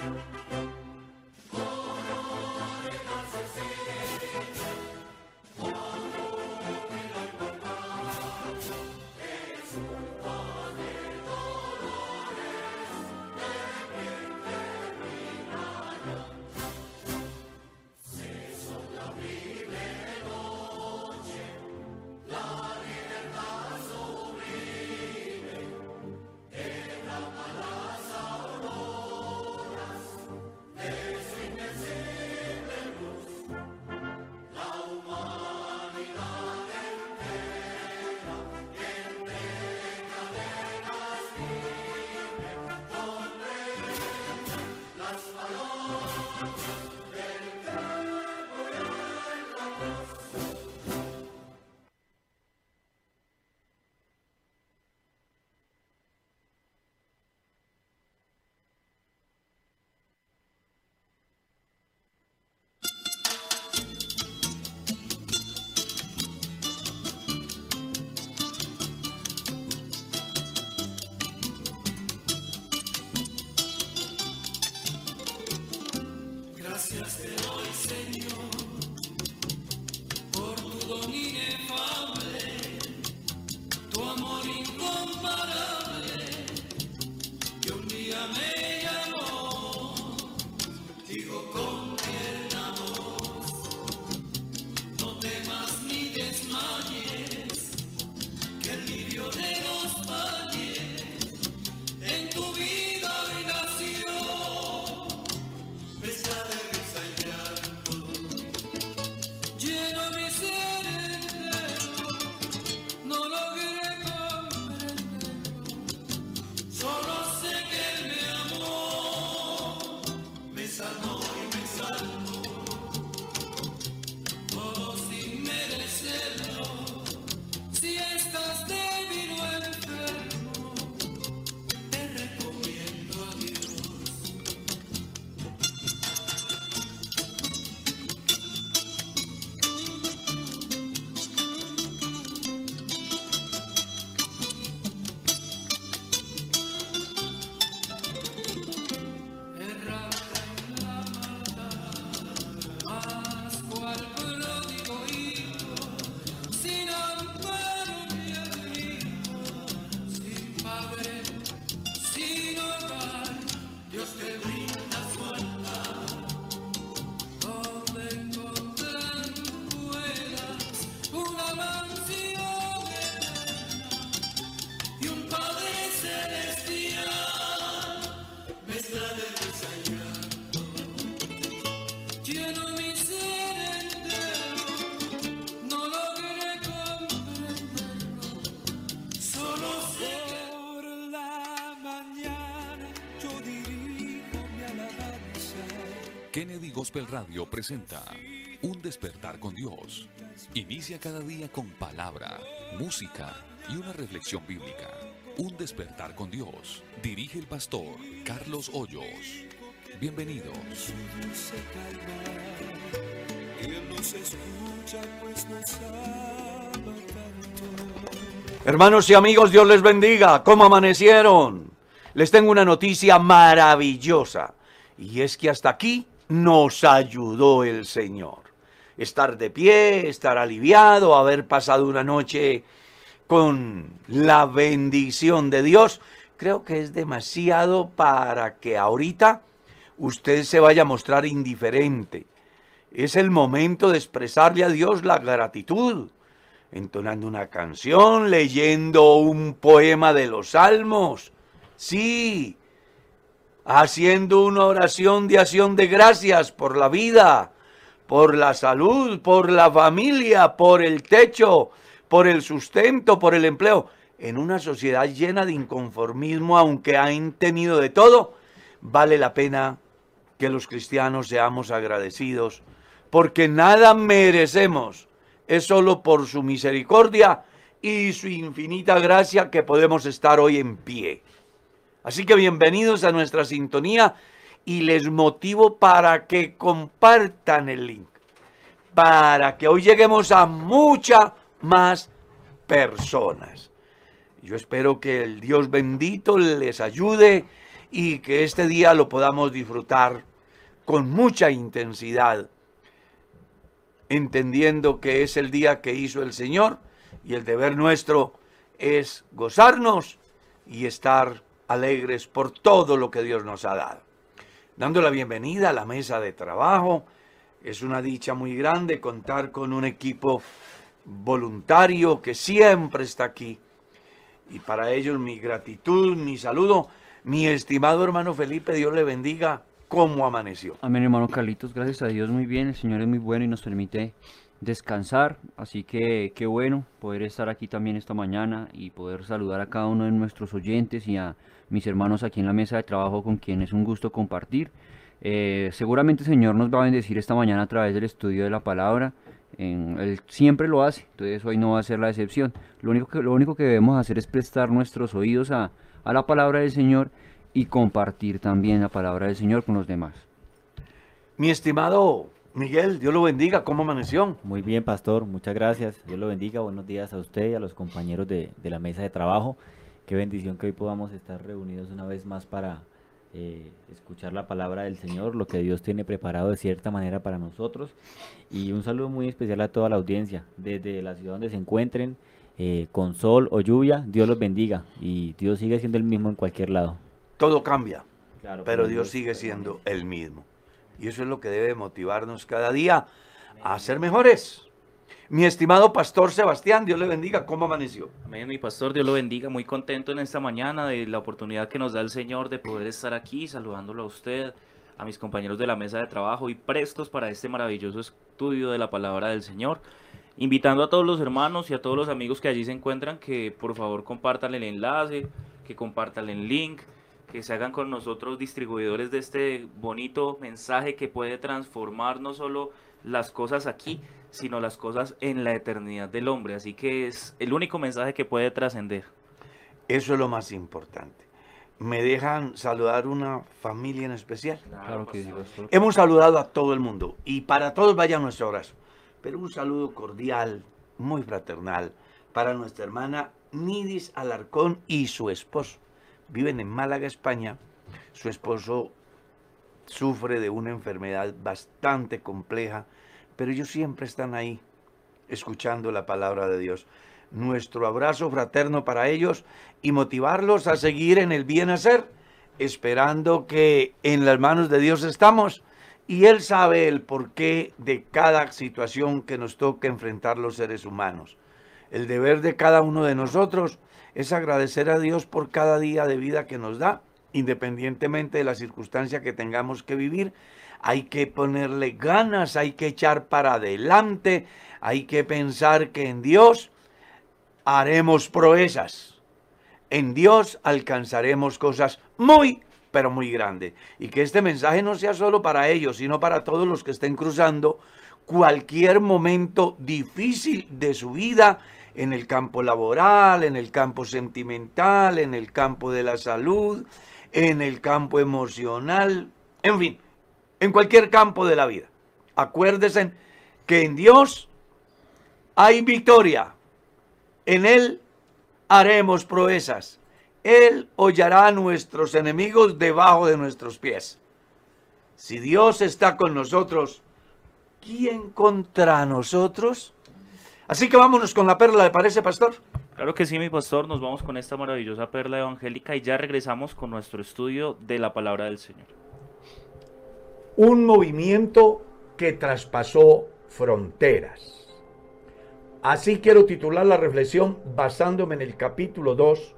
Kennedy Gospel Radio presenta Un despertar con Dios. Inicia cada día con palabra, música y una reflexión bíblica. Un despertar con Dios. Dirige el pastor Carlos Hoyos. Bienvenidos. Hermanos y amigos, Dios les bendiga. ¿Cómo amanecieron? Les tengo una noticia maravillosa. Y es que hasta aquí nos ayudó el Señor. Estar de pie, estar aliviado, haber pasado una noche con la bendición de Dios, creo que es demasiado para que ahorita usted se vaya a mostrar indiferente. Es el momento de expresarle a Dios la gratitud, entonando una canción, leyendo un poema de los salmos. Sí, haciendo una oración de acción de gracias por la vida, por la salud, por la familia, por el techo, por el sustento, por el empleo. En una sociedad llena de inconformismo, aunque han tenido de todo, vale la pena que los cristianos seamos agradecidos, porque nada merecemos, es solo por su misericordia y su infinita gracia que podemos estar hoy en pie. Así que bienvenidos a nuestra sintonía y les motivo para que compartan el link, para que hoy lleguemos a mucha más personas. Yo espero que el Dios bendito les ayude y que este día lo podamos disfrutar con mucha intensidad, entendiendo que es el día que hizo el Señor y el deber nuestro es gozarnos y estar alegres por todo lo que Dios nos ha dado. Dando la bienvenida a la mesa de trabajo, es una dicha muy grande contar con un equipo voluntario que siempre está aquí. Y para ellos mi gratitud, mi saludo. Mi estimado hermano Felipe, Dios le bendiga. ¿Cómo amaneció? Amén, hermano Carlitos. Gracias a Dios, muy bien. El Señor es muy bueno y nos permite descansar. Así que qué bueno poder estar aquí también esta mañana y poder saludar a cada uno de nuestros oyentes y a mis hermanos aquí en la mesa de trabajo con quien es un gusto compartir. Eh, seguramente el Señor nos va a bendecir esta mañana a través del estudio de la palabra. él siempre lo hace, entonces hoy no va a ser la excepción. Lo único que, lo único que debemos hacer es prestar nuestros oídos a, a la palabra del Señor y compartir también la palabra del Señor con los demás. Mi estimado Miguel, Dios lo bendiga, ¿cómo amaneció? Muy bien, pastor, muchas gracias. Dios lo bendiga, buenos días a usted y a los compañeros de, de la mesa de trabajo. Qué bendición que hoy podamos estar reunidos una vez más para eh, escuchar la palabra del Señor, lo que Dios tiene preparado de cierta manera para nosotros. Y un saludo muy especial a toda la audiencia, desde la ciudad donde se encuentren, eh, con sol o lluvia, Dios los bendiga y Dios sigue siendo el mismo en cualquier lado. Todo cambia, pero Dios sigue siendo el mismo. Y eso es lo que debe motivarnos cada día a ser mejores. Mi estimado pastor Sebastián, Dios le bendiga. ¿Cómo amaneció? Amén, mi pastor, Dios lo bendiga. Muy contento en esta mañana de la oportunidad que nos da el Señor de poder estar aquí saludándolo a usted, a mis compañeros de la mesa de trabajo y prestos para este maravilloso estudio de la palabra del Señor. Invitando a todos los hermanos y a todos los amigos que allí se encuentran que por favor compartan el enlace, que compartan el link, que se hagan con nosotros distribuidores de este bonito mensaje que puede transformar no solo las cosas aquí, sino las cosas en la eternidad del hombre. Así que es el único mensaje que puede trascender. Eso es lo más importante. ¿Me dejan saludar una familia en especial? Claro que sí, Hemos saludado a todo el mundo y para todos vaya nuestro abrazo. Pero un saludo cordial, muy fraternal, para nuestra hermana Nidis Alarcón y su esposo. Viven en Málaga, España. Su esposo sufre de una enfermedad bastante compleja pero ellos siempre están ahí, escuchando la palabra de Dios. Nuestro abrazo fraterno para ellos y motivarlos a seguir en el bien hacer, esperando que en las manos de Dios estamos y Él sabe el porqué de cada situación que nos toca enfrentar los seres humanos. El deber de cada uno de nosotros es agradecer a Dios por cada día de vida que nos da, independientemente de la circunstancia que tengamos que vivir, hay que ponerle ganas, hay que echar para adelante, hay que pensar que en Dios haremos proezas. En Dios alcanzaremos cosas muy, pero muy grandes. Y que este mensaje no sea solo para ellos, sino para todos los que estén cruzando cualquier momento difícil de su vida en el campo laboral, en el campo sentimental, en el campo de la salud, en el campo emocional, en fin, en cualquier campo de la vida. Acuérdense que en Dios hay victoria. En Él haremos proezas. Él hollará a nuestros enemigos debajo de nuestros pies. Si Dios está con nosotros, ¿quién contra nosotros? Así que vámonos con la perla, ¿le parece, pastor? Claro que sí, mi pastor, nos vamos con esta maravillosa perla evangélica y ya regresamos con nuestro estudio de la palabra del Señor. Un movimiento que traspasó fronteras. Así quiero titular la reflexión basándome en el capítulo 2,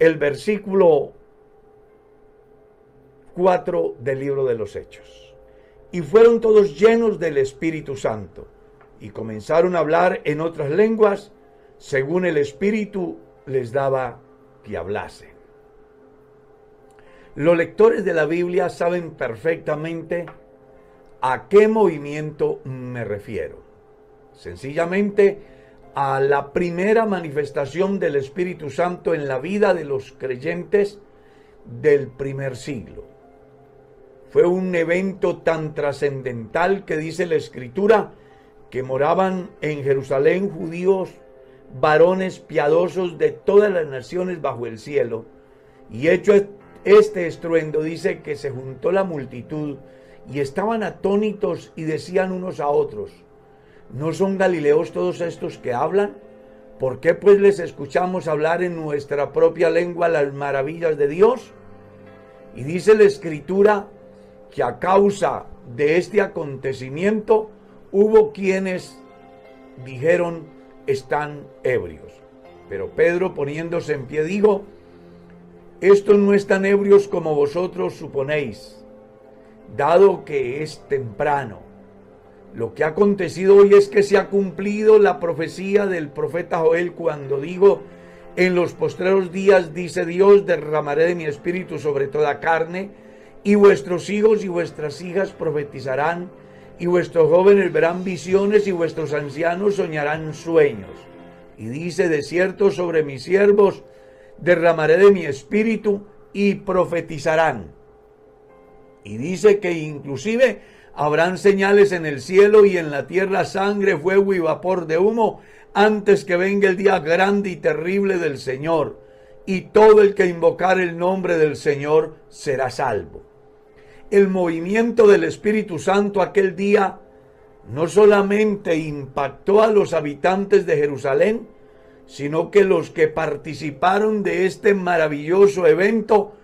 el versículo 4 del libro de los Hechos. Y fueron todos llenos del Espíritu Santo y comenzaron a hablar en otras lenguas según el Espíritu les daba que hablasen. Los lectores de la Biblia saben perfectamente a qué movimiento me refiero. Sencillamente a la primera manifestación del Espíritu Santo en la vida de los creyentes del primer siglo. Fue un evento tan trascendental que dice la Escritura que moraban en Jerusalén judíos, varones piadosos de todas las naciones bajo el cielo. Y hecho este estruendo, dice que se juntó la multitud y estaban atónitos y decían unos a otros, ¿no son galileos todos estos que hablan? ¿Por qué pues les escuchamos hablar en nuestra propia lengua las maravillas de Dios? Y dice la escritura que a causa de este acontecimiento hubo quienes dijeron están ebrios. Pero Pedro poniéndose en pie dijo, estos no están ebrios como vosotros suponéis, dado que es temprano. Lo que ha acontecido hoy es que se ha cumplido la profecía del profeta Joel cuando digo, en los postreros días, dice Dios, derramaré de mi espíritu sobre toda carne, y vuestros hijos y vuestras hijas profetizarán, y vuestros jóvenes verán visiones, y vuestros ancianos soñarán sueños. Y dice, de cierto sobre mis siervos derramaré de mi espíritu y profetizarán. Y dice que inclusive habrán señales en el cielo y en la tierra sangre, fuego y vapor de humo, antes que venga el día grande y terrible del Señor. Y todo el que invocar el nombre del Señor será salvo el movimiento del Espíritu Santo aquel día no solamente impactó a los habitantes de Jerusalén, sino que los que participaron de este maravilloso evento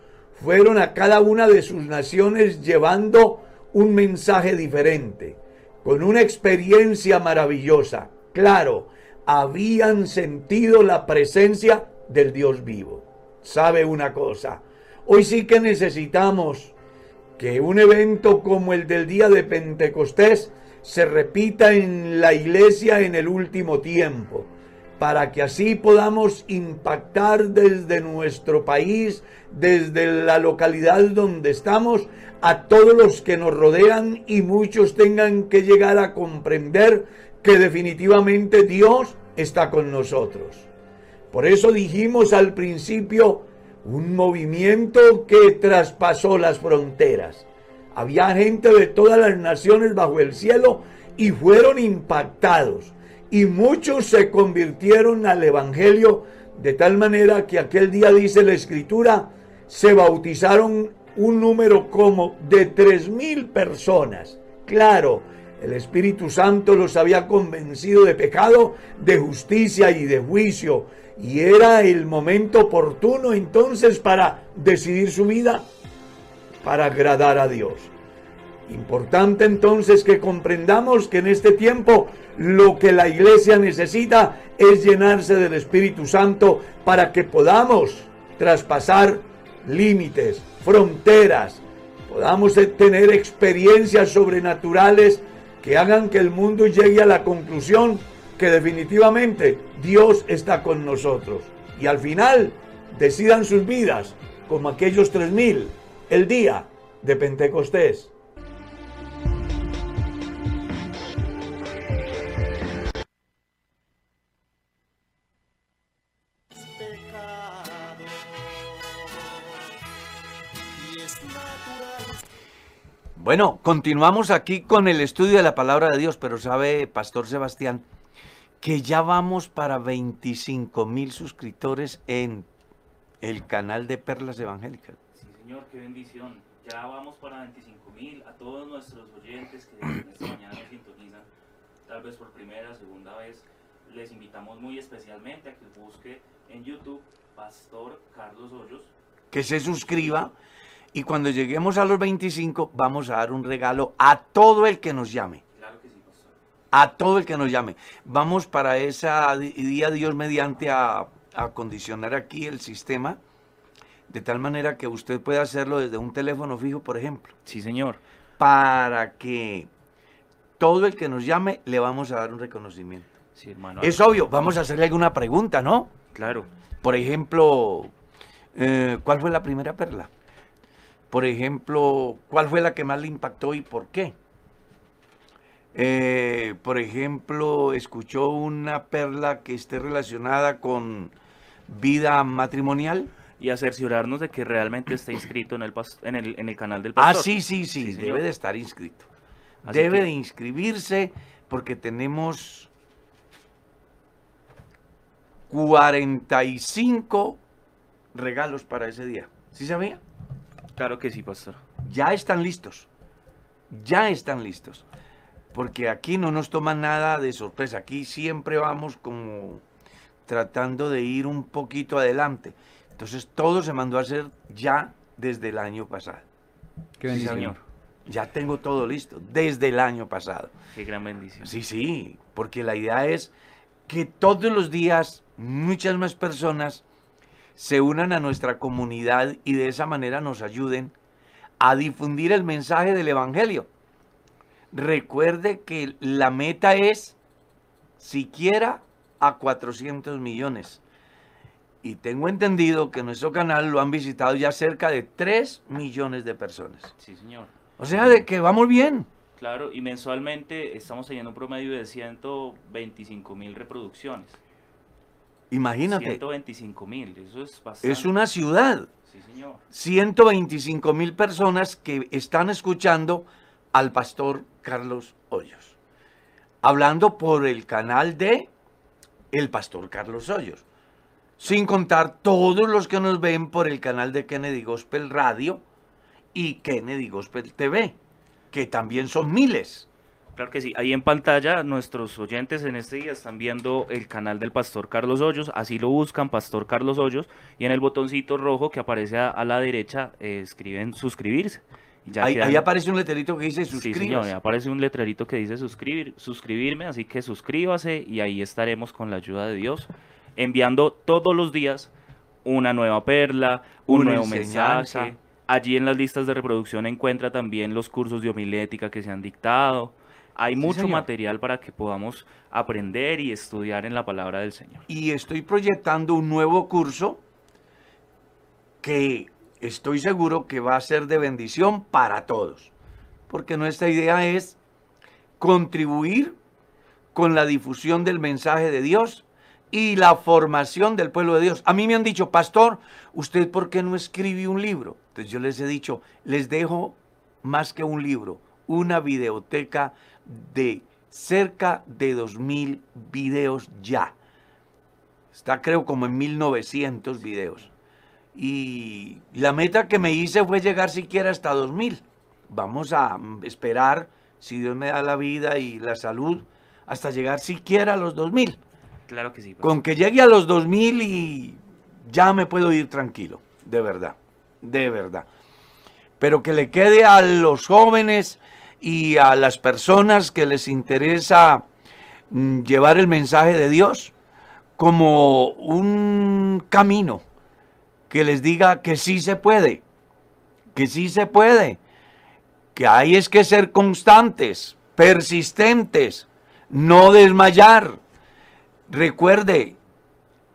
fueron a cada una de sus naciones llevando un mensaje diferente, con una experiencia maravillosa. Claro, habían sentido la presencia del Dios vivo. ¿Sabe una cosa? Hoy sí que necesitamos que un evento como el del día de Pentecostés se repita en la iglesia en el último tiempo, para que así podamos impactar desde nuestro país, desde la localidad donde estamos, a todos los que nos rodean y muchos tengan que llegar a comprender que definitivamente Dios está con nosotros. Por eso dijimos al principio, un movimiento que traspasó las fronteras. Había gente de todas las naciones bajo el cielo y fueron impactados. Y muchos se convirtieron al Evangelio de tal manera que aquel día dice la escritura, se bautizaron un número como de tres mil personas. Claro, el Espíritu Santo los había convencido de pecado, de justicia y de juicio y era el momento oportuno entonces para decidir su vida, para agradar a Dios. Importante entonces que comprendamos que en este tiempo lo que la iglesia necesita es llenarse del Espíritu Santo para que podamos traspasar límites, fronteras, podamos tener experiencias sobrenaturales que hagan que el mundo llegue a la conclusión que definitivamente Dios está con nosotros. Y al final decidan sus vidas como aquellos tres mil el día de Pentecostés. Bueno, continuamos aquí con el estudio de la palabra de Dios, pero sabe, Pastor Sebastián, que ya vamos para 25 mil suscriptores en el canal de Perlas Evangélicas. Sí, señor, qué bendición. Ya vamos para 25 mil. A todos nuestros oyentes que en esta mañana nos sintonizan, tal vez por primera, segunda vez, les invitamos muy especialmente a que busque en YouTube Pastor Carlos Hoyos. Que se suscriba y cuando lleguemos a los 25 vamos a dar un regalo a todo el que nos llame. Claro que sí, Pastor. A todo el que nos llame. Vamos para esa di- día Dios mediante a, aquí el sistema de tal manera que usted pueda hacerlo desde un teléfono fijo, por ejemplo, Sí, señor. para que todo el que nos llame le vamos a dar un reconocimiento. Sí, hermano. Es obvio, vamos a hacerle alguna pregunta, ¿no? Claro. Por ejemplo, eh, ¿cuál fue la primera perla? Por ejemplo, ¿cuál fue la que más le impactó y por qué? Eh, por ejemplo, ¿escuchó una perla que esté relacionada con vida matrimonial? Y a cerciorarnos de que realmente esté inscrito en el, en el, en el canal del Ah, pastor. sí, sí, sí, Sí, debe de estar inscrito. Así debe que- de inscribirse porque tenemos 45 regalos para ese día. ¿Sí sabía? Claro que sí, pastor. ya están listos. Ya están listos. Porque aquí no nos toman nada de sorpresa. Aquí siempre vamos como tratando de ir un poquito adelante. Entonces todo se mandó a hacer ya desde el año pasado. Qué Sí, bendición. señor. Ya tengo todo listo desde el año pasado. Qué gran bendición. Sí, sí, porque la idea es que todos los días muchas más personas se unan a nuestra comunidad y de esa manera nos ayuden a difundir el mensaje del Evangelio. Recuerde que la meta es siquiera a 400 millones. Y tengo entendido que nuestro canal lo han visitado ya cerca de 3 millones de personas. Sí, señor. O sea, de que vamos bien. Claro, y mensualmente estamos teniendo un promedio de 125 mil reproducciones. Imagínate, 125 mil, eso es bastante. es una ciudad. Sí, señor. 125 mil personas que están escuchando al pastor Carlos Hoyos. Hablando por el canal de el pastor Carlos Hoyos. Sin contar todos los que nos ven por el canal de Kennedy Gospel Radio y Kennedy Gospel TV, que también son miles. Claro que sí. Ahí en pantalla nuestros oyentes en este día están viendo el canal del Pastor Carlos Hoyos. Así lo buscan, Pastor Carlos Hoyos. Y en el botoncito rojo que aparece a, la derecha eh, escriben suscribirse. Ya Ahí, quedan- ahí aparece un letrerito que dice Sí, señor, aparece un letrerito que dice suscribir, suscribirme, así que suscríbase y ahí estaremos con la ayuda de Dios, enviando todos los días una nueva perla, un Una nuevo enseñanza. mensaje. Allí en las listas de reproducción encuentra también los cursos de homilética que se han dictado. Hay Sí, mucho señor. material para que podamos aprender y estudiar en la palabra del Señor. y estoy proyectando un nuevo curso que estoy seguro que va a ser de bendición para todos. Porque nuestra idea es contribuir con la difusión del mensaje de Dios y la formación del pueblo de Dios. A mí me han dicho, pastor, ¿usted por qué no escribe un libro? Entonces yo les he dicho, les dejo más que un libro, una videoteca de cerca de 2.000 videos ya. Está creo como en 1900 videos. Y la meta que me hice fue llegar siquiera hasta 2000. Vamos a mm, esperar, si Dios me da la vida y la salud, hasta llegar siquiera a los 2000. Claro que sí. pastor. Con que llegue a los 2000 y ya me puedo ir tranquilo, de verdad, de verdad. Pero que le quede a los jóvenes y a las personas que les interesa mm, llevar el mensaje de Dios como un camino que les diga que sí se puede, que sí se puede, que hay es que ser constantes, persistentes, no desmayar. Recuerde,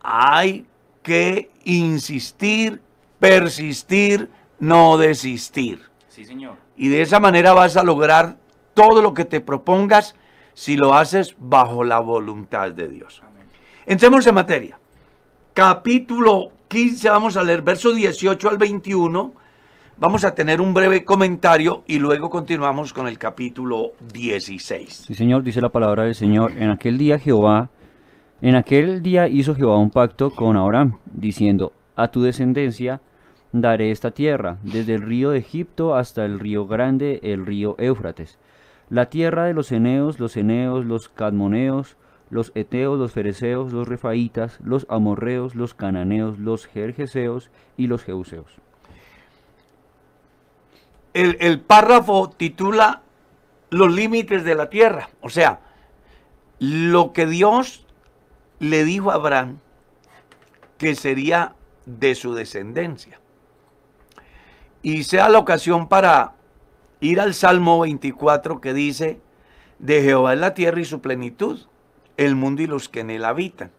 hay que insistir, persistir, no desistir. Sí, señor. Y de esa manera vas a lograr todo lo que te propongas si lo haces bajo la voluntad de Dios. Amén. Entremos en materia. Capítulo 15, vamos a leer versos 18 al 21. Vamos a tener un breve comentario y luego continuamos con el capítulo 16. Sí, Señor, dice la palabra del Señor. En aquel día Jehová, en aquel día hizo Jehová un pacto con Abraham, diciendo, a tu descendencia daré esta tierra, desde el río de Egipto hasta el río grande, el río Éufrates. La tierra de los eneos, los eneos, los cadmoneos, los eteos, los fereceos, los refaitas, los amorreos, los cananeos, los jerjeseos y los jeuseos. El, el párrafo titula los límites de la tierra, o sea, lo que Dios le dijo a Abraham que sería de su descendencia. Y sea la ocasión para ir al Salmo 24 que dice, de Jehová es la tierra y su plenitud, el mundo y los que en él habitan.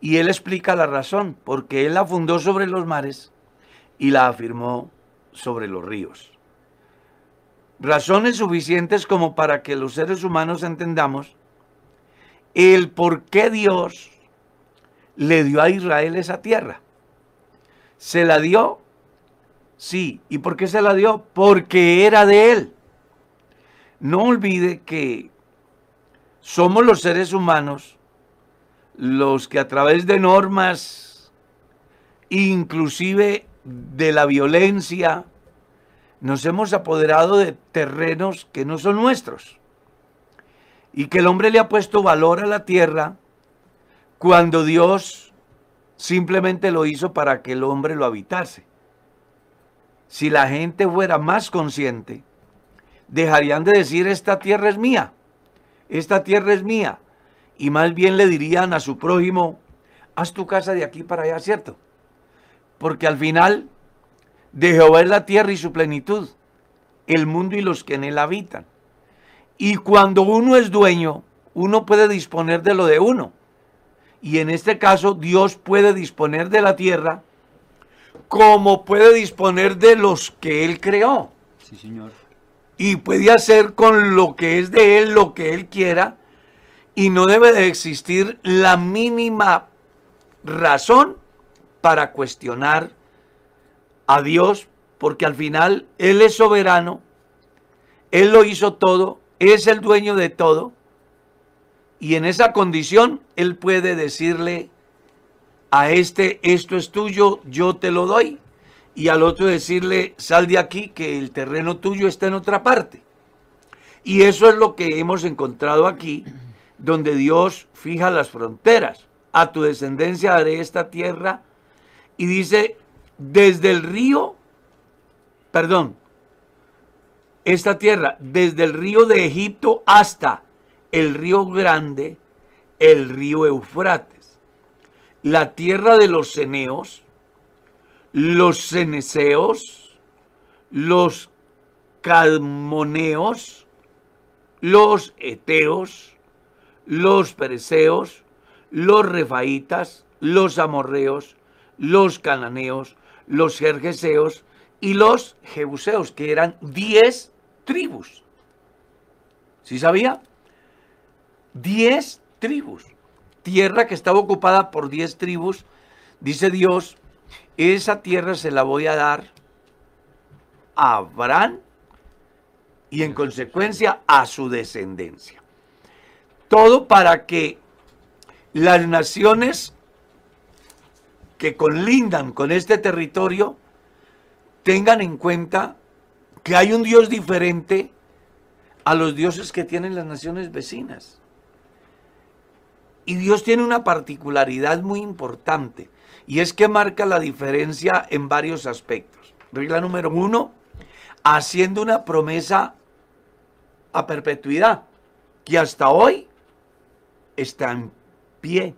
Y él explica la razón, porque él la fundó sobre los mares y la afirmó sobre los ríos. Razones suficientes como para que los seres humanos entendamos el por qué Dios le dio a Israel esa tierra. ¿Se la dio? Sí. ¿Y por qué se la dio? Porque era de él. No olvide que somos los seres humanos los que a través de normas, inclusive de la violencia, nos hemos apoderado de terrenos que no son nuestros. Y que el hombre le ha puesto valor a la tierra cuando Dios simplemente lo hizo para que el hombre lo habitase. Si la gente fuera más consciente, dejarían de decir esta tierra es mía, esta tierra es mía, y más bien le dirían a su prójimo, haz tu casa de aquí para allá, ¿cierto? Porque al final de Jehová es la tierra y su plenitud, el mundo y los que en él habitan. Y cuando uno es dueño, uno puede disponer de lo de uno. Y en este caso, Dios puede disponer de la tierra como puede disponer de los que Él creó. Sí, señor. Y puede hacer con lo que es de Él lo que Él quiera. Y no debe de existir la mínima razón para cuestionar a Dios, porque al final Él es soberano, Él lo hizo todo, es el dueño de todo, y en esa condición Él puede decirle a este, esto es tuyo, yo te lo doy, y al otro decirle, sal de aquí, que el terreno tuyo está en otra parte. Y eso es lo que hemos encontrado aquí, donde Dios fija las fronteras. A tu descendencia daré esta tierra. Y dice, desde el río, perdón, esta tierra, desde el río de Egipto hasta el río grande, el río Eufrates, la tierra de los ceneos, los ceneseos, los calmoneos, los eteos, los pereceos, los refaitas, los amorreos, los cananeos, los jerjeseos y los jebuseos, que eran diez tribus. ¿Sí sabía? Diez tribus. Tierra que estaba ocupada por diez tribus. Dice Dios, esa tierra se la voy a dar a Abraham y en consecuencia a su descendencia. Todo para que las naciones que conlindan con este territorio tengan en cuenta que hay un Dios diferente a los dioses que tienen las naciones vecinas. Y Dios tiene una particularidad muy importante, y es que marca la diferencia en varios aspectos. Regla número uno, haciendo una promesa a perpetuidad, que hasta hoy está en pie.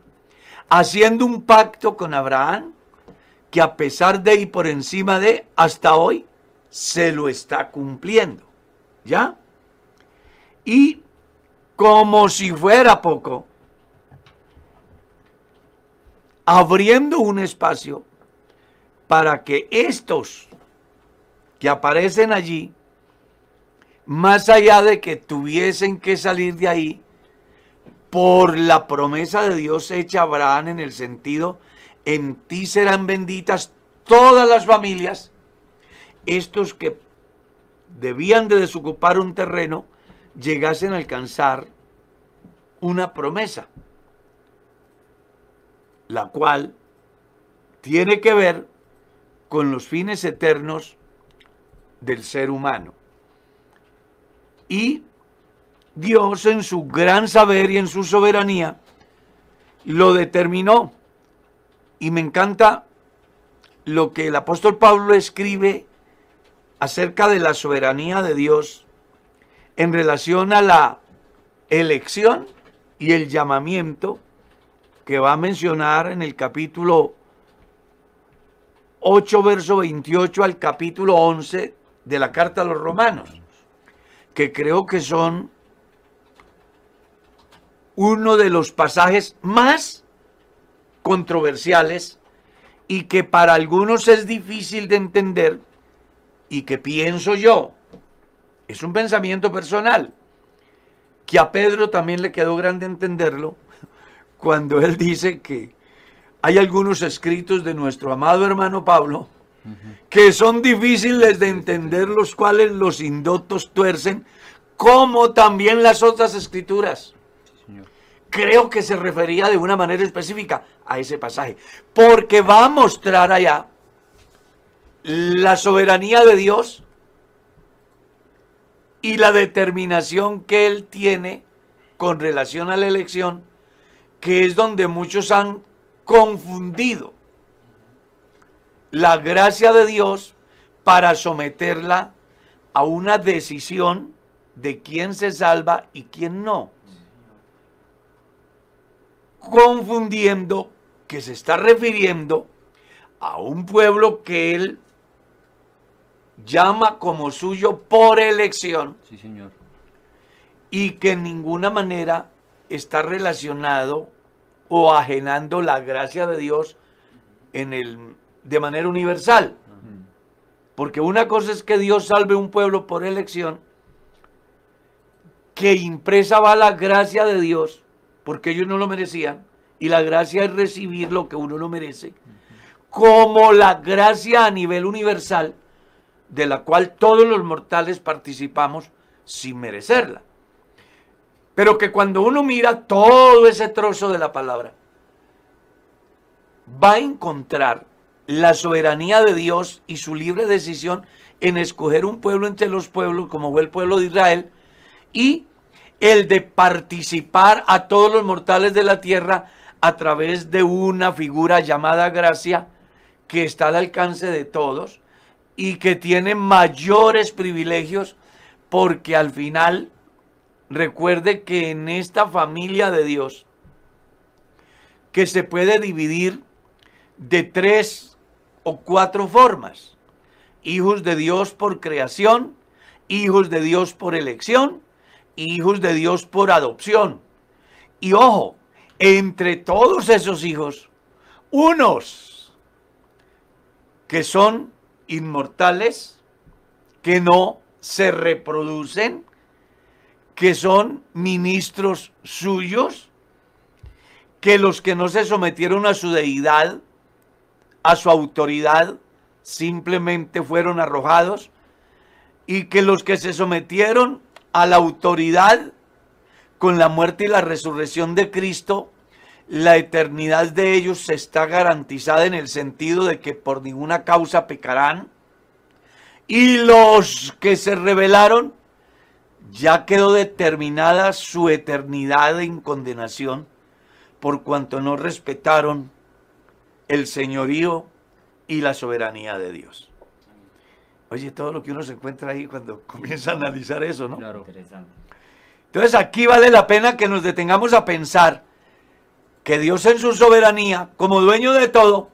Haciendo un pacto con Abraham, que a pesar de y por encima de, hasta hoy, se lo está cumpliendo. ¿Ya? Y como si fuera poco, abriendo un espacio para que estos que aparecen allí, más allá de que tuviesen que salir de ahí, por la promesa de Dios hecha a Abraham en el sentido, en ti serán benditas todas las familias, estos que debían de desocupar un terreno, llegasen a alcanzar una promesa la cual tiene que ver con los fines eternos del ser humano. Y Dios en su gran saber y en su soberanía lo determinó. Y me encanta lo que el apóstol Pablo escribe acerca de la soberanía de Dios en relación a la elección y el llamamiento que va a mencionar en el capítulo 8, verso 28 al capítulo 11 de la carta a los romanos, que creo que son uno de los pasajes más controversiales y que para algunos es difícil de entender y que pienso yo, es un pensamiento personal, que a Pedro también le quedó grande entenderlo cuando él dice que hay algunos escritos de nuestro amado hermano Pablo que son difíciles de entender, los cuales los indotos tuercen, como también las otras escrituras. Creo que se refería de una manera específica a ese pasaje, porque va a mostrar allá la soberanía de Dios y la determinación que Él tiene con relación a la elección, que es donde muchos han confundido la gracia de Dios para someterla a una decisión de quién se salva y quién no. Confundiendo que se está refiriendo a un pueblo que él llama como suyo por elección. Sí, señor. Y que en ninguna manera está relacionado o ajenando la gracia de Dios en el, de manera universal. Porque una cosa es que Dios salve un pueblo por elección, que impresa va la gracia de Dios, porque ellos no lo merecían, y la gracia es recibir lo que uno no merece, como la gracia a nivel universal, de la cual todos los mortales participamos sin merecerla. Pero que cuando uno mira todo ese trozo de la palabra, va a encontrar la soberanía de Dios y su libre decisión en escoger un pueblo entre los pueblos, como fue el pueblo de Israel, y el de participar a todos los mortales de la tierra a través de una figura llamada gracia que está al alcance de todos y que tiene mayores privilegios porque al final recuerde que en esta familia de Dios, que se puede dividir de tres o cuatro formas. Hijos de Dios por creación, hijos de Dios por elección, hijos de Dios por adopción. Y ojo, entre todos esos hijos, unos que son inmortales, que no se reproducen, que son ministros suyos, que los que no se sometieron a su deidad, a su autoridad, simplemente fueron arrojados, y que los que se sometieron a la autoridad con la muerte y la resurrección de Cristo, la eternidad de ellos está garantizada en el sentido de que por ninguna causa pecarán, y los que se rebelaron, ya quedó determinada su eternidad en condenación por cuanto no respetaron el señorío y la soberanía de Dios. Oye, todo lo que uno se encuentra ahí cuando comienza a analizar eso, ¿no? Claro. Interesante. Entonces aquí vale la pena que nos detengamos a pensar que Dios en su soberanía, como dueño de todo,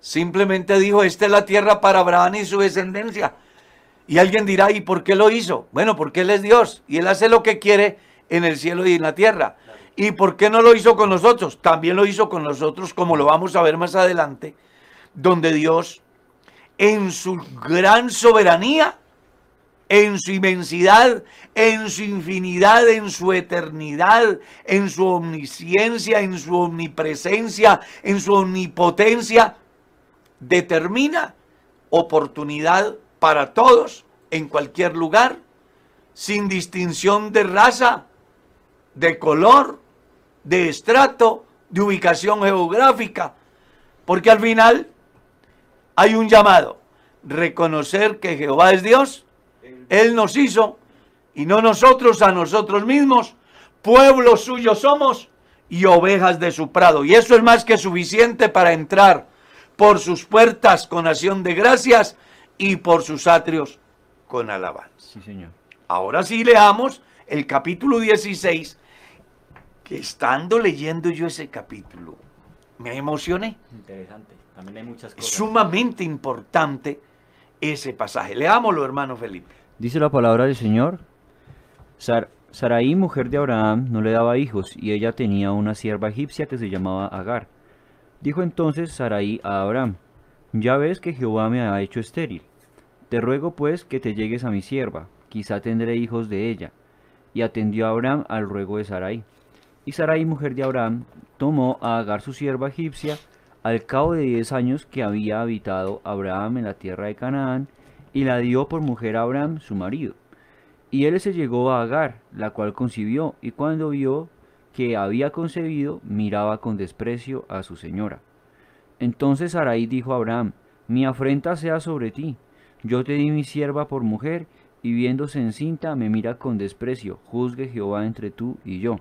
simplemente dijo, esta es la tierra para Abraham y su descendencia. Y alguien dirá, ¿y por qué lo hizo? Bueno, porque Él es Dios y Él hace lo que quiere en el cielo y en la tierra. ¿Y por qué no lo hizo con nosotros? También lo hizo con nosotros, como lo vamos a ver más adelante, donde Dios, en su gran soberanía, en su inmensidad, en su infinidad, en su eternidad, en su omnisciencia, en su omnipresencia, en su omnipotencia, determina oportunidad para todos, en cualquier lugar, sin distinción de raza, de color, de estrato, de ubicación geográfica, porque al final hay un llamado. Reconocer que Jehová es Dios. Él nos hizo y no nosotros a nosotros mismos. Pueblo suyo somos y ovejas de su prado. Y eso es más que suficiente para entrar por sus puertas con acción de gracias y por sus atrios con alabanza. Sí, señor. Ahora sí leamos el capítulo 16, que estando leyendo yo ese capítulo, me emocioné. Interesante. También hay muchas Es cosas. sumamente importante ese pasaje. Leámoslo, hermano Felipe. Dice la palabra del Señor. Sar- Sarai, mujer de Abraham, no le daba hijos, y ella tenía una sierva egipcia que se llamaba Agar. Dijo entonces Sarai a Abraham, Ya ves que Jehová me ha hecho estéril. Te ruego pues que te llegues a mi sierva, quizá tendré hijos de ella. Y atendió Abraham al ruego de Sarai. Y Sarai, mujer de Abraham, tomó a Agar su sierva egipcia, al cabo de diez años que había habitado Abraham en la tierra de Canaán, y la dio por mujer a Abraham, su marido. Y él se llegó a Agar, la cual concibió, y cuando vio que había concebido, miraba con desprecio a su señora. Entonces Sarai dijo a Abraham, mi afrenta sea sobre ti, yo te di mi sierva por mujer, y viéndose encinta me mira con desprecio, juzgue Jehová entre tú y yo.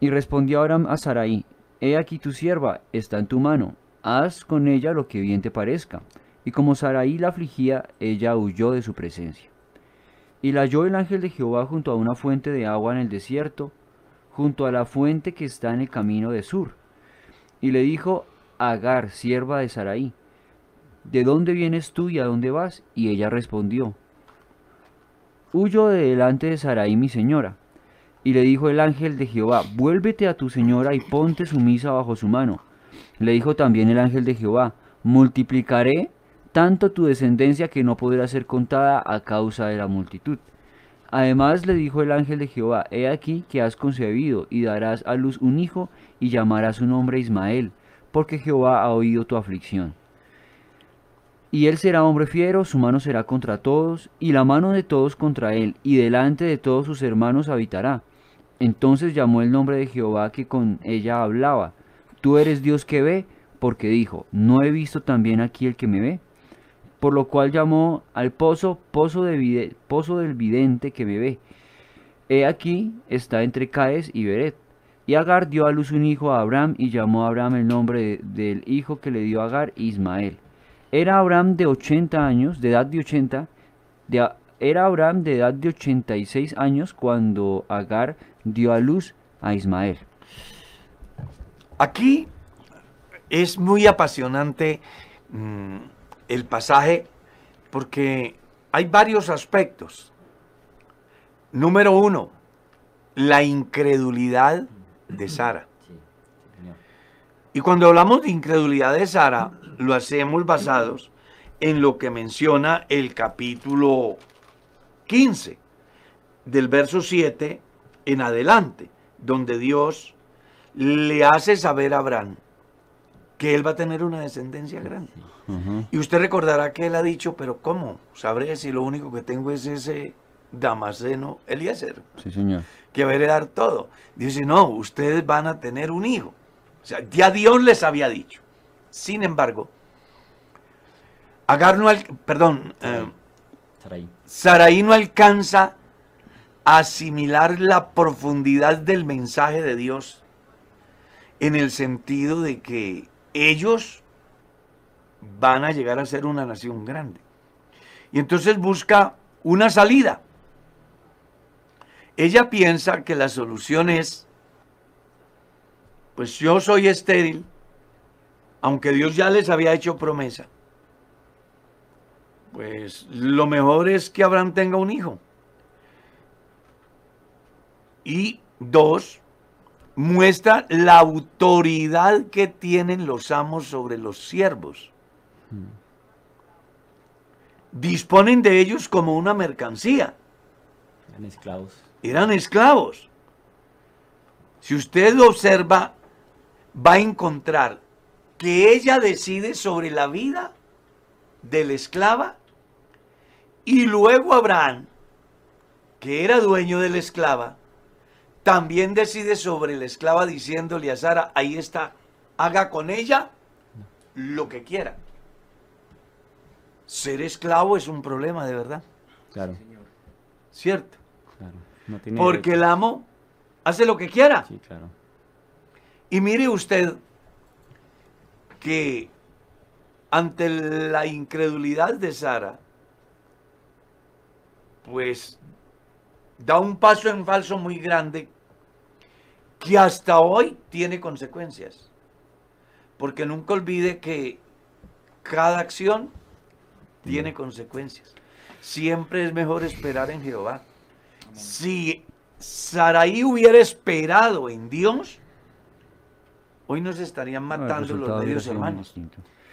Y respondió Abraham a Sarai, He aquí tu sierva está en tu mano, haz con ella lo que bien te parezca. Y como Sarai la afligía, ella huyó de su presencia. Y la halló el ángel de Jehová junto a una fuente de agua en el desierto, junto a la fuente que está en el camino de Sur. Y le dijo, Agar, sierva de Sarai, ¿de dónde vienes tú y a dónde vas? Y ella respondió, Huyo de delante de Sarai mi señora. Y le dijo el ángel de Jehová, vuélvete a tu señora y ponte sumisa bajo su mano. Le dijo también el ángel de Jehová, multiplicaré tanto tu descendencia que no podrá ser contada a causa de la multitud. Además le dijo el ángel de Jehová, he aquí que has concebido y darás a luz un hijo y llamarás su nombre Ismael, porque Jehová ha oído tu aflicción. Y él será hombre fiero, su mano será contra todos, y la mano de todos contra él, y delante de todos sus hermanos habitará. Entonces llamó el nombre de Jehová que con ella hablaba. Tú eres Dios que ve, porque dijo, ¿no he visto también aquí el que me ve? Por lo cual llamó al pozo, pozo, del vidente que me ve. He aquí está entre Caes y Beret. Y Agar dio a luz un hijo a Abraham, y llamó a Abraham el nombre de- del hijo que le dio a Agar, Ismael. Era Abraham de 80 años, de edad de 80, de a- era Abraham de edad de 86 años cuando Agar dio a luz a Ismael. Aquí es muy apasionante mm, el pasaje porque hay varios aspectos. Número uno, la incredulidad de Sara. Y cuando hablamos de incredulidad de Sara, lo hacemos basados en lo que menciona el capítulo 15, del verso 7 en adelante, donde Dios le hace saber a Abraham que él va a tener una descendencia grande. Y usted recordará que él ha dicho, pero ¿cómo? Sabré si lo único que tengo es ese Damasceno Eliezer Sí, señor. que va a heredar todo. Dice, no, ustedes van a tener un hijo. O sea, ya Dios les había dicho. Sin embargo, Agar no, al- perdón, eh, Sarai. Saraí no alcanza a asimilar la profundidad del mensaje de Dios en el sentido de que ellos van a llegar a ser una nación grande. Y entonces busca una salida. Ella piensa que la solución es, pues yo soy estéril, aunque Dios ya les había hecho promesa. Pues lo mejor es que Abraham tenga un hijo. Y dos, muestra la autoridad que tienen los amos sobre los siervos. Disponen de ellos como una mercancía. Eran esclavos. Eran esclavos. Si usted observa, va a encontrar que ella decide sobre la vida de la esclava y luego Abraham, que era dueño de la esclava, también decide sobre la esclava diciéndole a Sara, ahí está, haga con ella lo que quiera. ser esclavo es un problema de verdad, Claro, ¿cierto? claro. No tiene Porque el amo hace lo que quiera. Sí, claro. Y mire usted que ante la incredulidad de Sara, pues da un paso en falso muy grande que hasta hoy tiene consecuencias. Porque nunca olvide que cada acción tiene consecuencias. Siempre es mejor esperar en Jehová. Si Saraí hubiera esperado en Dios, hoy no se estarían matando los medios hermanos.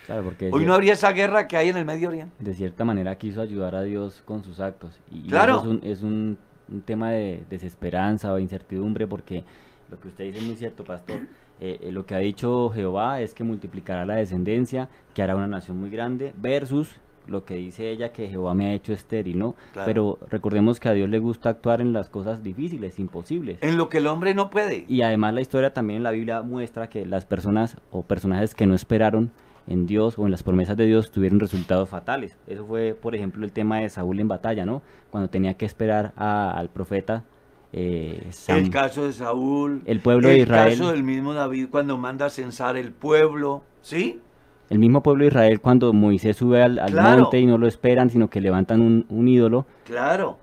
Claro, porque Hoy no habría esa guerra que hay en el Medio Oriente. de cierta manera quiso ayudar a Dios con sus actos. Y, y Claro. eso es, un, es un- un tema de desesperanza o incertidumbre porque lo que usted dice es muy cierto, pastor. Eh, eh, lo que ha dicho Jehová es que multiplicará la descendencia, que hará una nación muy grande, versus lo que dice ella que Jehová me ha hecho estéril, ¿no? Claro. Pero recordemos que a Dios le gusta actuar en las cosas difíciles, imposibles. En lo que el hombre no puede. Y además la historia también en la Biblia muestra que las personas o personajes que no esperaron en Dios o en las promesas de Dios tuvieron resultados fatales. Eso fue, por ejemplo, el tema de Saúl en batalla, ¿no? Cuando tenía que esperar a- al profeta eh, Sam. El caso de Saúl. El pueblo de Israel. El caso del mismo David cuando manda a censar el pueblo. ¿Sí? El mismo pueblo de Israel cuando Moisés sube al, al Claro. monte y no lo esperan, sino que levantan un, un ídolo. Claro.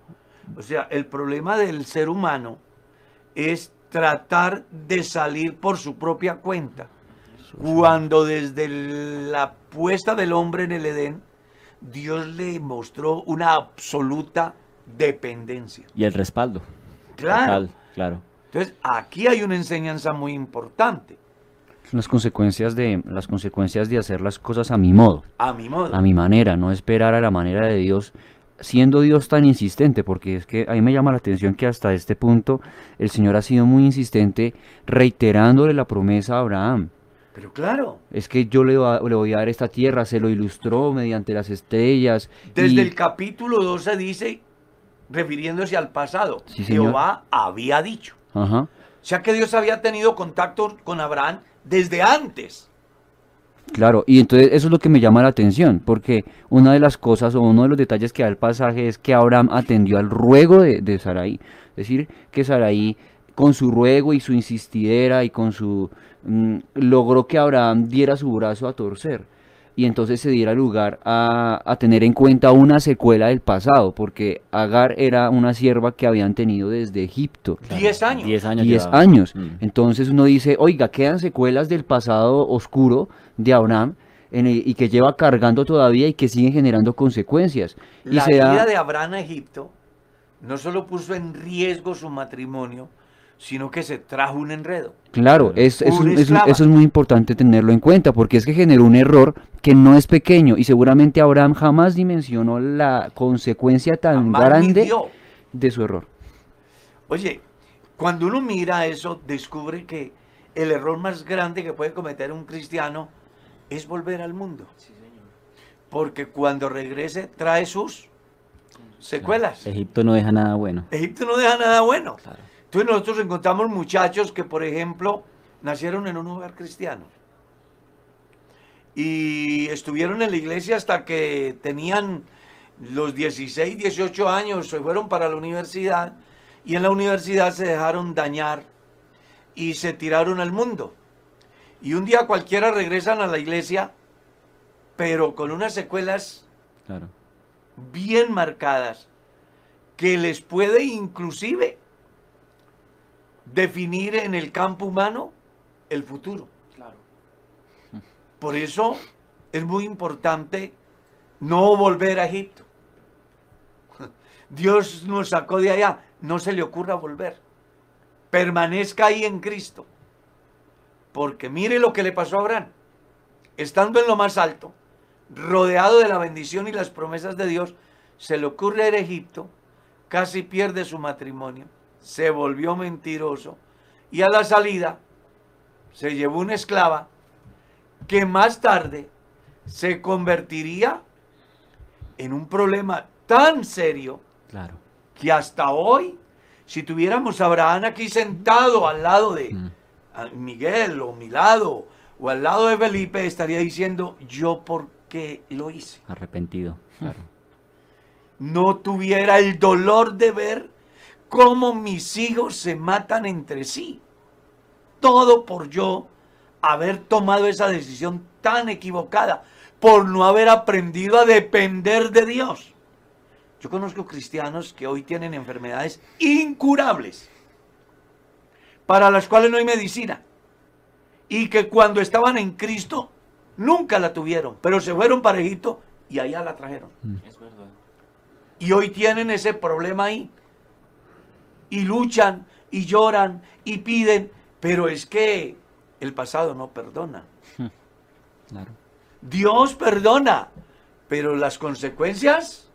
O sea, el problema del ser humano es tratar de salir por su propia cuenta. Cuando desde la puesta del hombre en el Edén, Dios le mostró una absoluta dependencia. Y el respaldo. Claro. Total, claro. Entonces, aquí hay una enseñanza muy importante, Las consecuencias de las consecuencias de hacer las cosas a mi modo, a mi modo. a mi manera, no esperar a la manera de Dios, siendo Dios tan insistente, porque es que a mí me llama la atención que hasta este punto el Señor ha sido muy insistente reiterándole la promesa a Abraham. Pero claro, Es que yo le, voy a dar esta tierra, se lo ilustró mediante las estrellas. desde y- el capítulo 12 dice, refiriéndose al pasado, Sí. Jehová había dicho. Ajá. O sea que Dios había tenido contacto con Abraham desde antes. Claro, y entonces eso es lo que me llama la atención, porque una de las cosas o uno de los detalles que da el pasaje es que Abraham atendió al ruego de, Saraí. Es decir, que Saraí con su ruego y su insistidera y con su... mm, logró que Abraham diera su brazo a torcer y entonces se diera lugar a, a tener en cuenta una secuela del pasado, porque Agar era una sierva que habían tenido desde Egipto. Diez años. Diez años. 10 llevaba. años. Mm. Entonces uno dice, oiga, quedan secuelas del pasado oscuro de Abraham en el- y que lleva cargando todavía y que siguen generando consecuencias. Y La se da- ida de Abraham a Egipto no solo puso en riesgo su matrimonio, sino que se trajo un enredo. Claro, es, es eso es muy importante tenerlo en cuenta, porque es que generó un error que no es pequeño y seguramente Abraham jamás dimensionó la consecuencia tan Jamás grande midió. de su error. Oye, cuando uno mira eso, descubre que el error más grande que puede cometer un cristiano es volver al mundo. Porque cuando regrese trae sus secuelas. Egipto no deja nada bueno. Egipto no deja nada bueno. Claro. Entonces nosotros encontramos muchachos que, por ejemplo, nacieron en un hogar cristiano. Y estuvieron en la iglesia hasta que tenían los 16, 18 años, se fueron para la universidad y en la universidad se dejaron dañar y se tiraron al mundo. Y un día cualquiera regresan a la iglesia, pero con unas secuelas Claro. bien marcadas que les puede inclusive definir en el campo humano el futuro. Claro. Por eso es muy importante no volver a Egipto. Dios nos sacó de allá, no se le ocurra volver. Permanezca ahí en Cristo. Porque mire lo que le pasó a Abraham. Estando en lo más alto, rodeado de la bendición y las promesas de Dios, se le ocurre ir a Egipto, casi pierde su matrimonio, se volvió mentiroso y a la salida se llevó una esclava que más tarde se convertiría en un problema tan serio Claro. que hasta hoy, si tuviéramos a Abraham aquí sentado al lado de Mm. Miguel o mi lado o al lado de Felipe, estaría diciendo, yo por que lo hice. Arrepentido. Claro. No tuviera el dolor de ver cómo mis hijos se matan entre sí. Todo por yo haber tomado esa decisión tan equivocada, por no haber aprendido a depender de Dios. Yo conozco cristianos que hoy tienen enfermedades incurables, para las cuales no hay medicina, y que cuando estaban en Cristo nunca la tuvieron, pero se fueron para Egipto y allá la trajeron. Es verdad. Y hoy tienen ese problema ahí. Y luchan, y lloran, y piden, pero es que el pasado no perdona. Claro. Dios perdona, pero las consecuencias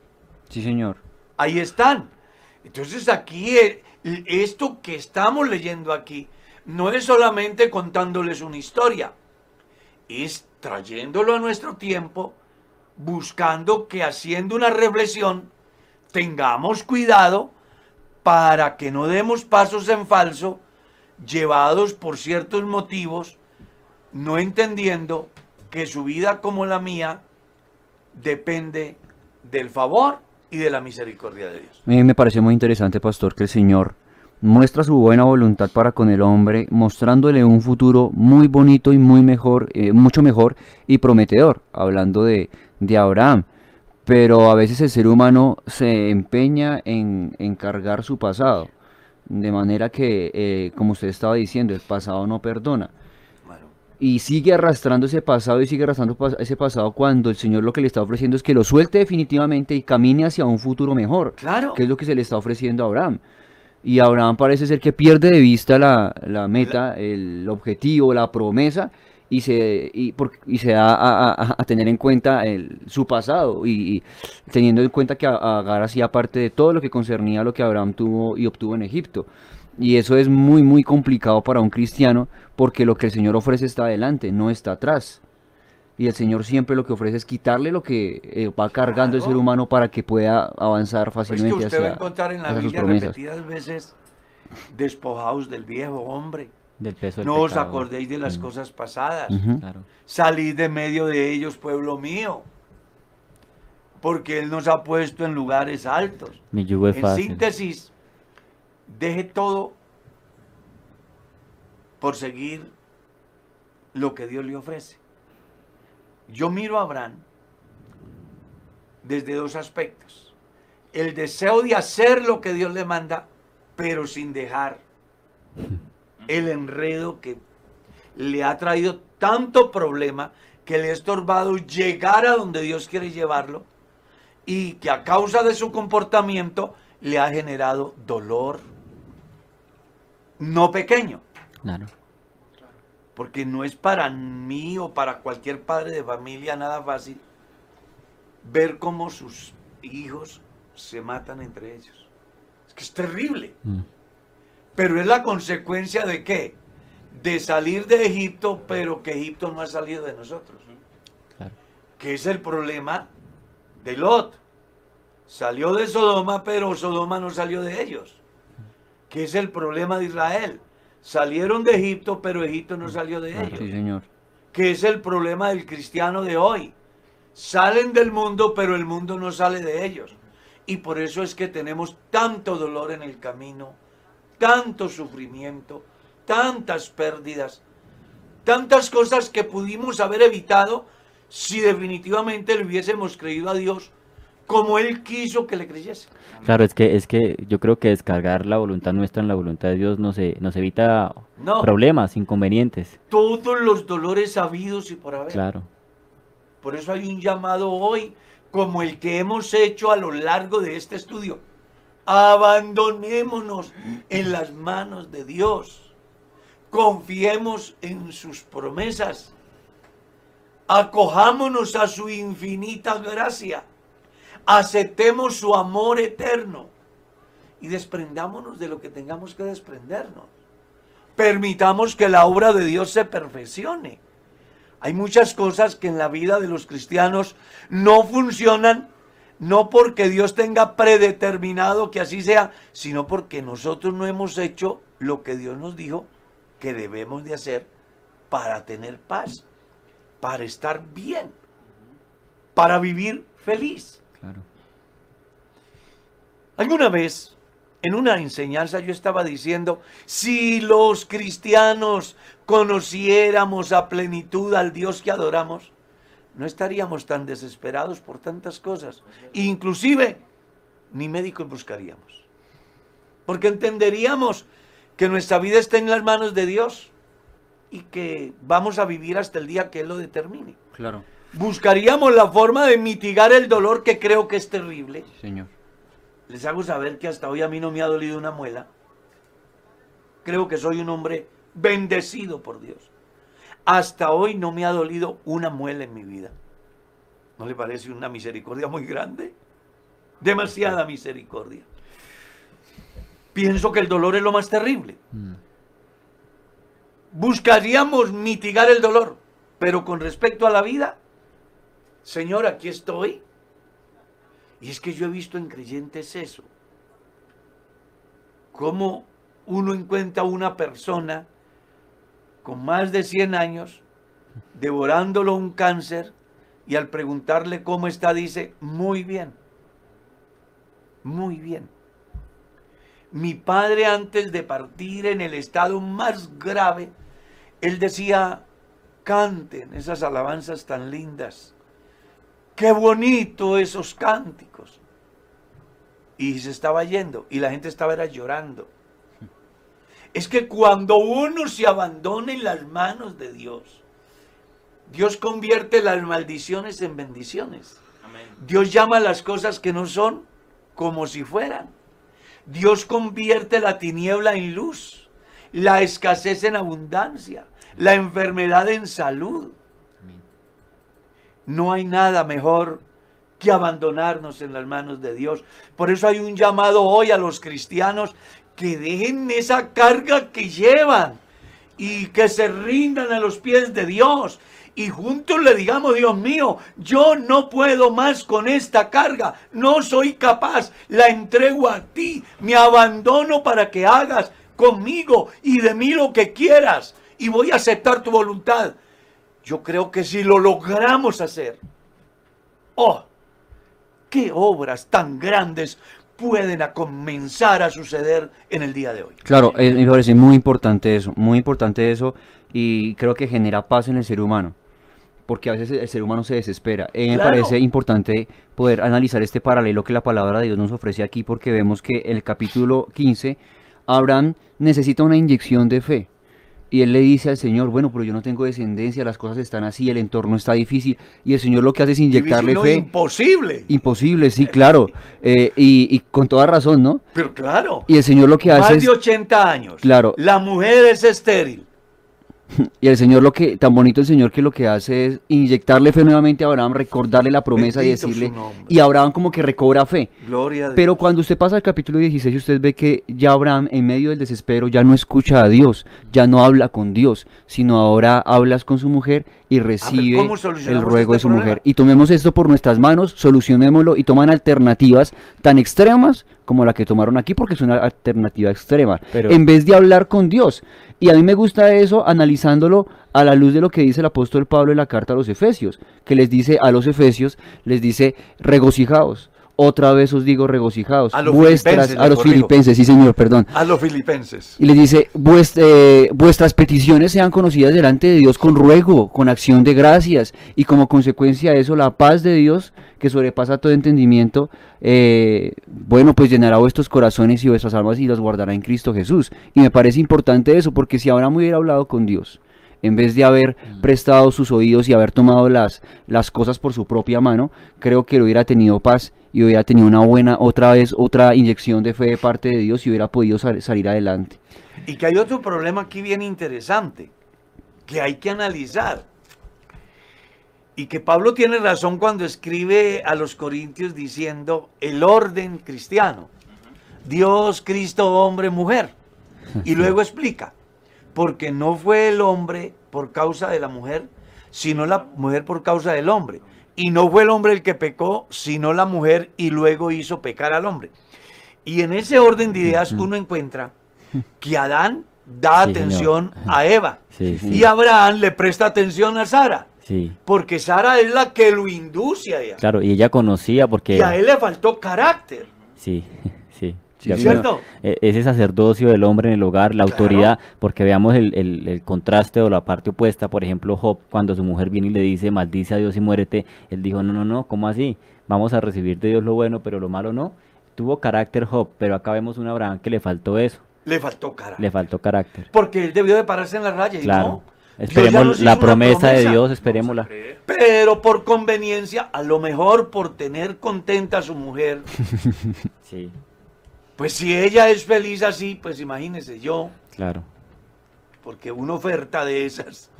Sí, señor. ahí están. Entonces aquí, eh, esto que estamos leyendo aquí, no es solamente contándoles una historia, es trayéndolo a nuestro tiempo, buscando que haciendo una reflexión, tengamos cuidado para que no demos pasos en falso, llevados por ciertos motivos, no entendiendo que su vida como la mía depende del favor y de la misericordia de Dios. Me parece muy interesante, pastor, que el Señor muestra su buena voluntad para con el hombre, mostrándole un futuro muy bonito y muy mejor, eh, mucho mejor y prometedor, hablando de, de Abraham. Pero a veces el ser humano se empeña en, en cargar su pasado, de manera que, eh, como usted estaba diciendo, el pasado no perdona. Bueno, Y sigue arrastrando ese pasado y sigue arrastrando pas- ese pasado cuando el Señor lo que le está ofreciendo es que lo suelte definitivamente y camine hacia un futuro mejor claro. que es lo que se le está ofreciendo a Abraham. Y Abraham parece ser que pierde de vista la, la meta, el objetivo, la promesa, y se, y por- y se da a, a- a tener en cuenta el- su pasado, y, y teniendo en cuenta que Agar hacía parte de todo lo que concernía a lo que Abraham tuvo y obtuvo en Egipto. Y eso es muy, muy complicado para un cristiano, porque lo que el Señor ofrece está adelante, no está atrás. Y el Señor siempre lo que ofrece es quitarle lo que eh, va cargando el ser humano para que pueda avanzar Pues que fácilmente usted va a hacia, encontrar en la Biblia repetidas veces despojados del viejo hombre. Del peso del No os acordéis de las Mm, cosas pasadas. Claro. Salid de medio de ellos, pueblo mío. Porque Él nos ha puesto en lugares altos. Mi yugo es En fácil. síntesis, deje todo por seguir lo que Dios le ofrece. Yo miro a Abraham desde dos aspectos. El deseo de hacer lo que Dios le manda, pero sin dejar el enredo que le ha traído tanto problema que le ha estorbado llegar a donde Dios quiere llevarlo y que a causa de su comportamiento le ha generado dolor no pequeño, Claro. porque no es para mí o para cualquier padre de familia nada fácil ver cómo sus hijos se matan entre ellos. Es que es terrible. Mm, Pero es la consecuencia de qué? De salir de Egipto, pero que Egipto no ha salido de nosotros. Claro. Que es el problema de Lot. Salió de Sodoma, pero Sodoma no salió de ellos. Que es el problema de Israel. Salieron de Egipto, pero Egipto no salió de ellos. Sí, señor. Que es el problema del cristiano de hoy. Salen del mundo, pero el mundo no sale de ellos. Y por eso es que tenemos tanto dolor en el camino, tanto sufrimiento, tantas pérdidas, tantas cosas que pudimos haber evitado si definitivamente le hubiésemos creído a Dios como Él quiso que le creyese. Claro, es que, es que yo creo que descargar la voluntad nuestra en la voluntad de Dios nos, nos evita No, problemas, inconvenientes. todos los dolores habidos y por haber. Claro. Por eso hay un llamado hoy, como el que hemos hecho a lo largo de este estudio. Abandonémonos en las manos de Dios. Confiemos en sus promesas. Acojámonos a su infinita gracia. Aceptemos su amor eterno. Y desprendámonos de lo que tengamos que desprendernos. Permitamos que la obra de Dios se perfeccione. Hay muchas cosas que en la vida de los cristianos no funcionan, no porque Dios tenga predeterminado que así sea, sino porque nosotros no hemos hecho lo que Dios nos dijo que debemos de hacer para tener paz, para estar bien. para vivir feliz. Claro. Alguna vez, en una enseñanza, yo estaba diciendo, si los cristianos conociéramos a plenitud al Dios que adoramos, no estaríamos tan desesperados por tantas cosas. Inclusive, ni médicos buscaríamos. Porque entenderíamos que nuestra vida está en las manos de Dios y que vamos a vivir hasta el día que Él lo determine. Claro. Buscaríamos la forma de mitigar el dolor que creo que es terrible. Señor. Les hago saber que hasta hoy a mí no me ha dolido una muela. Creo que soy un hombre bendecido por Dios. Hasta hoy no me ha dolido una muela en mi vida. ¿No le parece una misericordia muy grande? Demasiada misericordia. Pienso que el dolor es lo más terrible. Mm. Buscaríamos mitigar el dolor, pero con respecto a la vida, Señor, aquí estoy. Y es que yo he visto en creyentes eso. Cómo uno encuentra una persona con más de 100 años, devorándolo un cáncer, y al preguntarle cómo está, dice, muy bien, muy bien. Mi padre antes de partir en el estado más grave, él decía, canten esas alabanzas tan lindas. Qué bonito esos cánticos. Y se estaba yendo y la gente estaba llorando. Es que cuando uno se abandona en las manos de Dios, Dios convierte las maldiciones en bendiciones. Amén. Dios llama las cosas que no son como si fueran. Dios convierte la tiniebla en luz, la escasez en abundancia, la enfermedad en salud. No hay nada mejor que abandonarnos en las manos de Dios. Por eso hay un llamado hoy a los cristianos que dejen esa carga que llevan y que se rindan a los pies de Dios. Y juntos le digamos, Dios mío, yo no puedo más con esta carga, no soy capaz, la entrego a ti, me abandono para que hagas conmigo y de mí lo que quieras y voy a aceptar tu voluntad. Yo creo que si lo logramos hacer, oh, qué obras tan grandes pueden a comenzar a suceder en el día de hoy. Claro, eh, me parece muy importante eso, muy importante eso y creo que genera paz en el ser humano, porque a veces el ser humano se desespera. Eh, me parece importante poder analizar este paralelo que la palabra de Dios nos ofrece aquí, porque vemos que en el capítulo 15, Abraham necesita una inyección de fe. Y él le dice al Señor, bueno, pero yo no tengo descendencia, las cosas están así, el entorno está difícil. Y el Señor lo que hace es inyectarle fe. imposible. Imposible, sí, claro. Eh, y, y con toda razón, ¿no? Pero claro, Y el Señor lo que hace más es... de 80 años. Claro. La mujer es estéril. Y el Señor lo que, tan bonito el Señor que lo que hace es inyectarle fe nuevamente a Abraham, recordarle la promesa y Bendito decirle, y Abraham como que recobra fe. Gloria a Dios. Pero cuando usted pasa al capítulo 16, usted ve que ya Abraham, en medio del desespero, ya no escucha a Dios, ya no habla con Dios, sino ahora hablas con su mujer y recibe ¿cómo el solucionamos ruego de este su problema? mujer. Y tomemos esto por nuestras manos, solucionémoslo y toman alternativas tan extremas como la que tomaron aquí, porque es una alternativa extrema, Pero- en vez de hablar con Dios. Y a mí me gusta eso analizándolo a la luz de lo que dice el apóstol Pablo en la carta a los Efesios, que les dice a los Efesios, les dice regocijaos. Otra vez os digo regocijaos. A los vuestras, filipenses, a los filipenses, sí señor, perdón. A los filipenses. Y les dice, "Vuest- eh, vuestras peticiones sean conocidas delante de Dios con ruego, con acción de gracias, y como consecuencia de eso, la paz de Dios, que sobrepasa todo entendimiento, eh, bueno, pues llenará vuestros corazones y vuestras almas y las guardará en Cristo Jesús. Y me parece importante eso, porque si Abraham hubiera hablado con Dios, en vez de haber prestado sus oídos y haber tomado las, las cosas por su propia mano, creo que hubiera tenido paz y hubiera tenido una buena, otra vez, otra inyección de fe de parte de Dios y hubiera podido sal- salir adelante. Y que hay otro problema aquí bien interesante, que hay que analizar. Y que Pablo tiene razón cuando escribe a los Corintios diciendo el orden cristiano. Dios, Cristo, hombre, mujer. Y luego explica, porque no fue el hombre por causa de la mujer, sino la mujer por causa del hombre. Y no fue el hombre el que pecó, sino la mujer y luego hizo pecar al hombre. Y en ese orden de ideas uno encuentra que Adán da Sí, atención señor. a Eva Sí, sí. y Abraham le presta atención a Sara. Porque Sara es la que lo induce a ella. claro, y ella conocía porque... Y a él le faltó carácter. Sí, sí. ¿Cierto? E- Ese sacerdocio del hombre en el hogar, la Claro. autoridad, porque veamos el, el- el contraste o la parte opuesta, por ejemplo, Job, cuando su mujer viene y le dice, maldice a Dios y muérete, él dijo, no, no, no, ¿cómo así? Vamos a recibir de Dios lo bueno, pero lo malo no. Tuvo carácter Job, pero acá vemos un Abraham que le faltó eso, Le faltó carácter. le faltó carácter. Porque él debió de pararse en la raya y Claro. no. Esperemos la una promesa, de promesa. Dios, esperémosla. Pero por conveniencia, a lo mejor por tener contenta a su mujer, Sí, pues si ella es feliz así, pues imagínese yo, claro. porque una oferta de esas.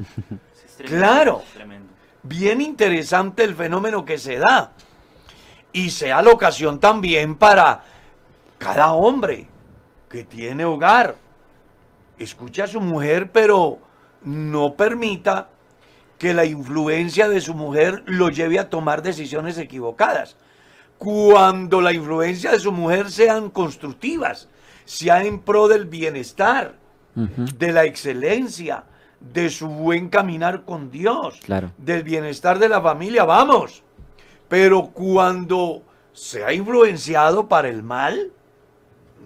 Es tremendo, Claro. es tremendo. Bien interesante el fenómeno que se da. Y sea la ocasión también para cada hombre que tiene hogar. Escuche a su mujer, pero no permita que la influencia de su mujer lo lleve a tomar decisiones equivocadas. Cuando la influencia de su mujer sean constructivas, sea en pro del bienestar, de la excelencia, de su buen caminar con Dios, Claro. del bienestar de la familia, vamos. Pero cuando sea influenciado para el mal,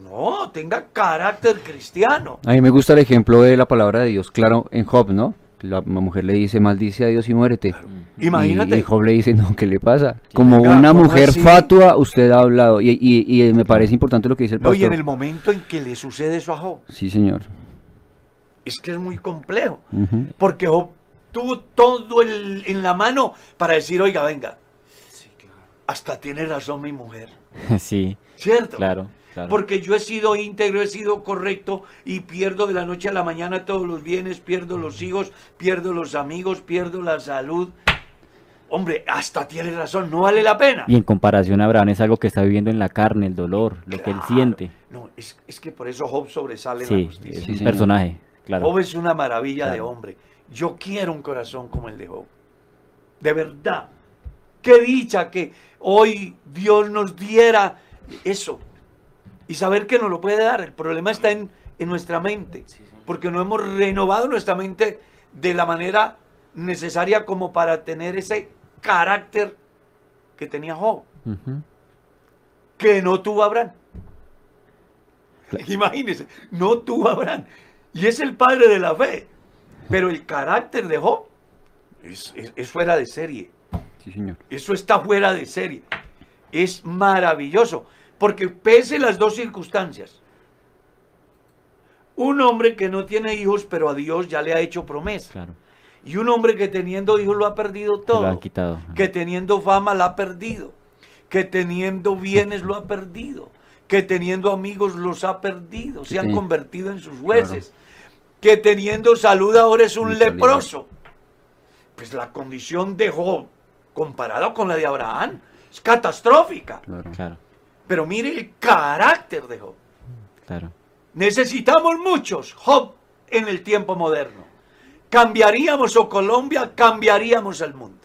no, tenga carácter cristiano. A mí me gusta el ejemplo de la palabra de Dios, claro, en Job, ¿no? La mujer le dice, maldice a Dios y muérete. Imagínate. Y, y Job le dice, no, ¿qué le pasa? Como Venga, una ¿cómo mujer así? fatua, usted ha hablado. Y, y- y me parece importante lo que dice el No, pastor. y en el momento en que le sucede eso a Job, Sí, señor. es que es muy complejo. Ujú. Porque Job tuvo todo el- en la mano para decir, oiga, venga, hasta tiene razón mi mujer. Sí, ¿Cierto? claro, claro. Porque yo he sido íntegro, he sido correcto y pierdo de la noche a la mañana todos los bienes, pierdo los hijos, pierdo los amigos, pierdo la salud. Hombre, hasta tiene razón, no vale la pena. Y en comparación a Abraham es algo que está viviendo en la carne, el dolor, lo que él siente. No, es, es que por eso Job sobresale en la justicia. es Sí, un señor. personaje, claro. Job es una maravilla de hombre. Yo quiero un corazón como el de Job. De verdad. Qué dicha que hoy Dios nos diera eso. Y saber que nos lo puede dar. El problema está en, en nuestra mente. Porque no hemos renovado nuestra mente de la manera necesaria como para tener ese carácter que tenía Job. Que no tuvo Abraham. Imagínense, no tuvo Abraham. Y es el padre de la fe. Pero el carácter de Job es, es- es fuera de serie. Sí, señor. Eso está fuera de serie. Es maravilloso. Porque pese las dos circunstancias. Un hombre que no tiene hijos, pero a Dios ya le ha hecho promesa. Claro, Y un hombre que teniendo hijos lo ha perdido todo. lo han quitado. Que teniendo fama la ha perdido. Que teniendo bienes lo ha perdido. Que teniendo amigos los ha perdido. Se han Sí. convertido en sus jueces. Que teniendo salud ahora es un leproso. Pues la condición de Job, comparado con la de Abraham, es catastrófica. Claro. Claro, Pero mire el carácter de Job. claro. Necesitamos muchos Job en el tiempo moderno. Cambiaríamos o Colombia, cambiaríamos el mundo.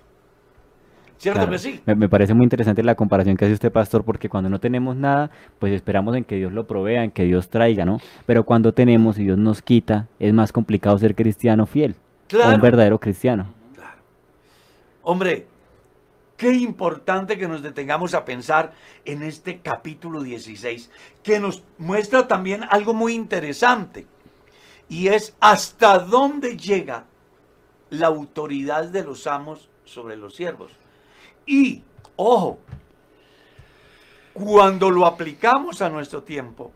¿Cierto Claro. que sí? Me, me parece muy interesante la comparación que hace usted, pastor, porque cuando no tenemos nada, pues esperamos en que Dios lo provea, en que Dios traiga, ¿no? Pero cuando tenemos y Dios nos quita, es más complicado ser cristiano fiel, o Claro. un verdadero cristiano. Hombre, qué importante que nos detengamos a pensar en este capítulo 16, que nos muestra también algo muy interesante, y es hasta dónde llega la autoridad de los amos sobre los siervos. Y, ojo, cuando lo aplicamos a nuestro tiempo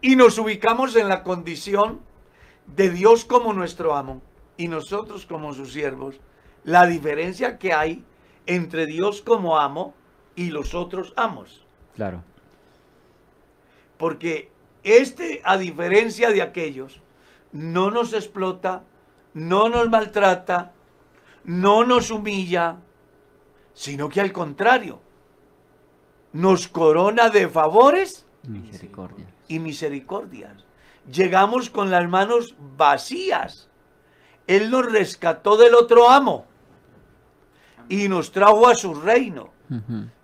y nos ubicamos en la condición de Dios como nuestro amo y nosotros como sus siervos, la diferencia que hay entre Dios como amo y los otros amos. Claro, Porque este, a diferencia de aquellos, no nos explota, no nos maltrata, no nos humilla, sino que al contrario, nos corona de favores misericordia. y misericordias. Llegamos con las manos vacías. Él nos rescató del otro amo y nos trajo a su reino.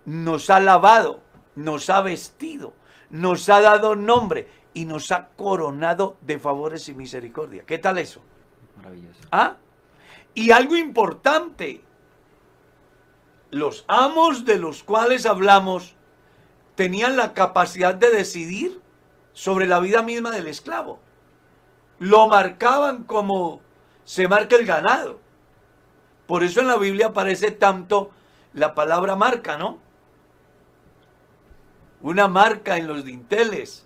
Nos ha lavado, nos ha vestido, nos ha dado nombre y nos ha coronado de favores y misericordia. ¿Qué tal eso? Maravilloso. ¿Ah? Y algo importante, los amos de los cuales hablamos tenían la capacidad de decidir sobre la vida misma del esclavo. Lo marcaban como se marca el ganado. Por eso en la Biblia aparece tanto la palabra marca, ¿no? Una marca en los dinteles,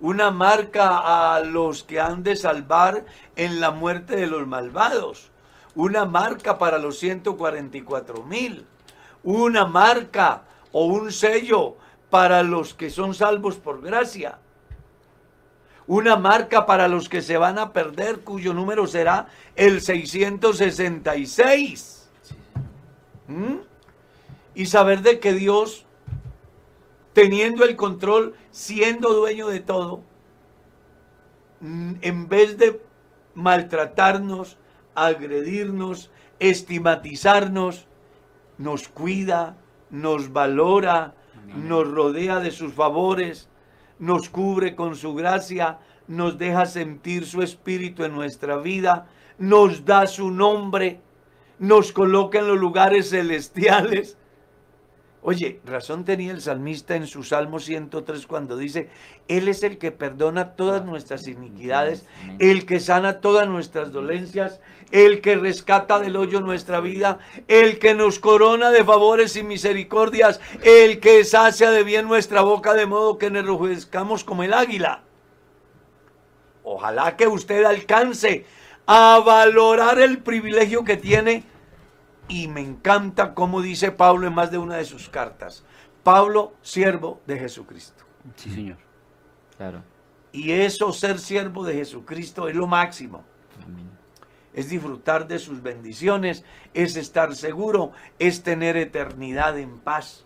una marca a los que han de salvar en la muerte de los malvados, una marca para los 144 mil, una marca o un sello para los que son salvos por gracia, una marca para los que se van a perder, cuyo número será el 666. ¿Mm? Y saber de que Dios, teniendo el control, siendo dueño de todo, mm, en vez de maltratarnos, agredirnos, estigmatizarnos, nos cuida, nos valora, nos rodea de sus favores, nos cubre con su gracia, nos deja sentir su espíritu en nuestra vida, nos da su nombre, nos coloca en los lugares celestiales. Oye, razón tenía el salmista en su Salmo 103 cuando dice, Él es el que perdona todas nuestras iniquidades, el que sana todas nuestras dolencias, el que rescata del hoyo nuestra vida, el que nos corona de favores y misericordias, el que sacia de bien nuestra boca de modo que nos enrojezcamos como el águila. Ojalá que usted alcance a valorar el privilegio que tiene y me encanta cómo dice Pablo en más de una de sus cartas. Pablo, siervo de Jesucristo. Sí, señor. Claro. Y eso, ser siervo de Jesucristo, es lo máximo. Es disfrutar de sus bendiciones, es estar seguro, es tener eternidad en paz,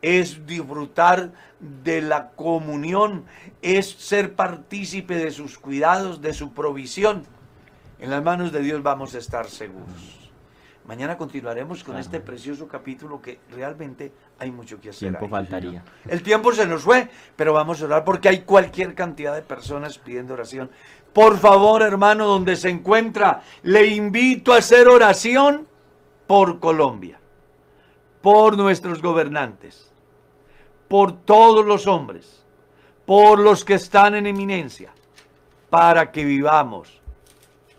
es disfrutar de la comunión, es ser partícipe de sus cuidados, de su provisión. En las manos de Dios vamos a estar seguros. Mañana continuaremos con este precioso capítulo que realmente hay mucho que hacer. Tiempo ahí. faltaría. El tiempo se nos fue, pero vamos a orar porque hay cualquier cantidad de personas pidiendo oración. Por favor, hermano, donde se encuentra, le invito a hacer oración por Colombia, por nuestros gobernantes, por todos los hombres, por los que están en eminencia, para que vivamos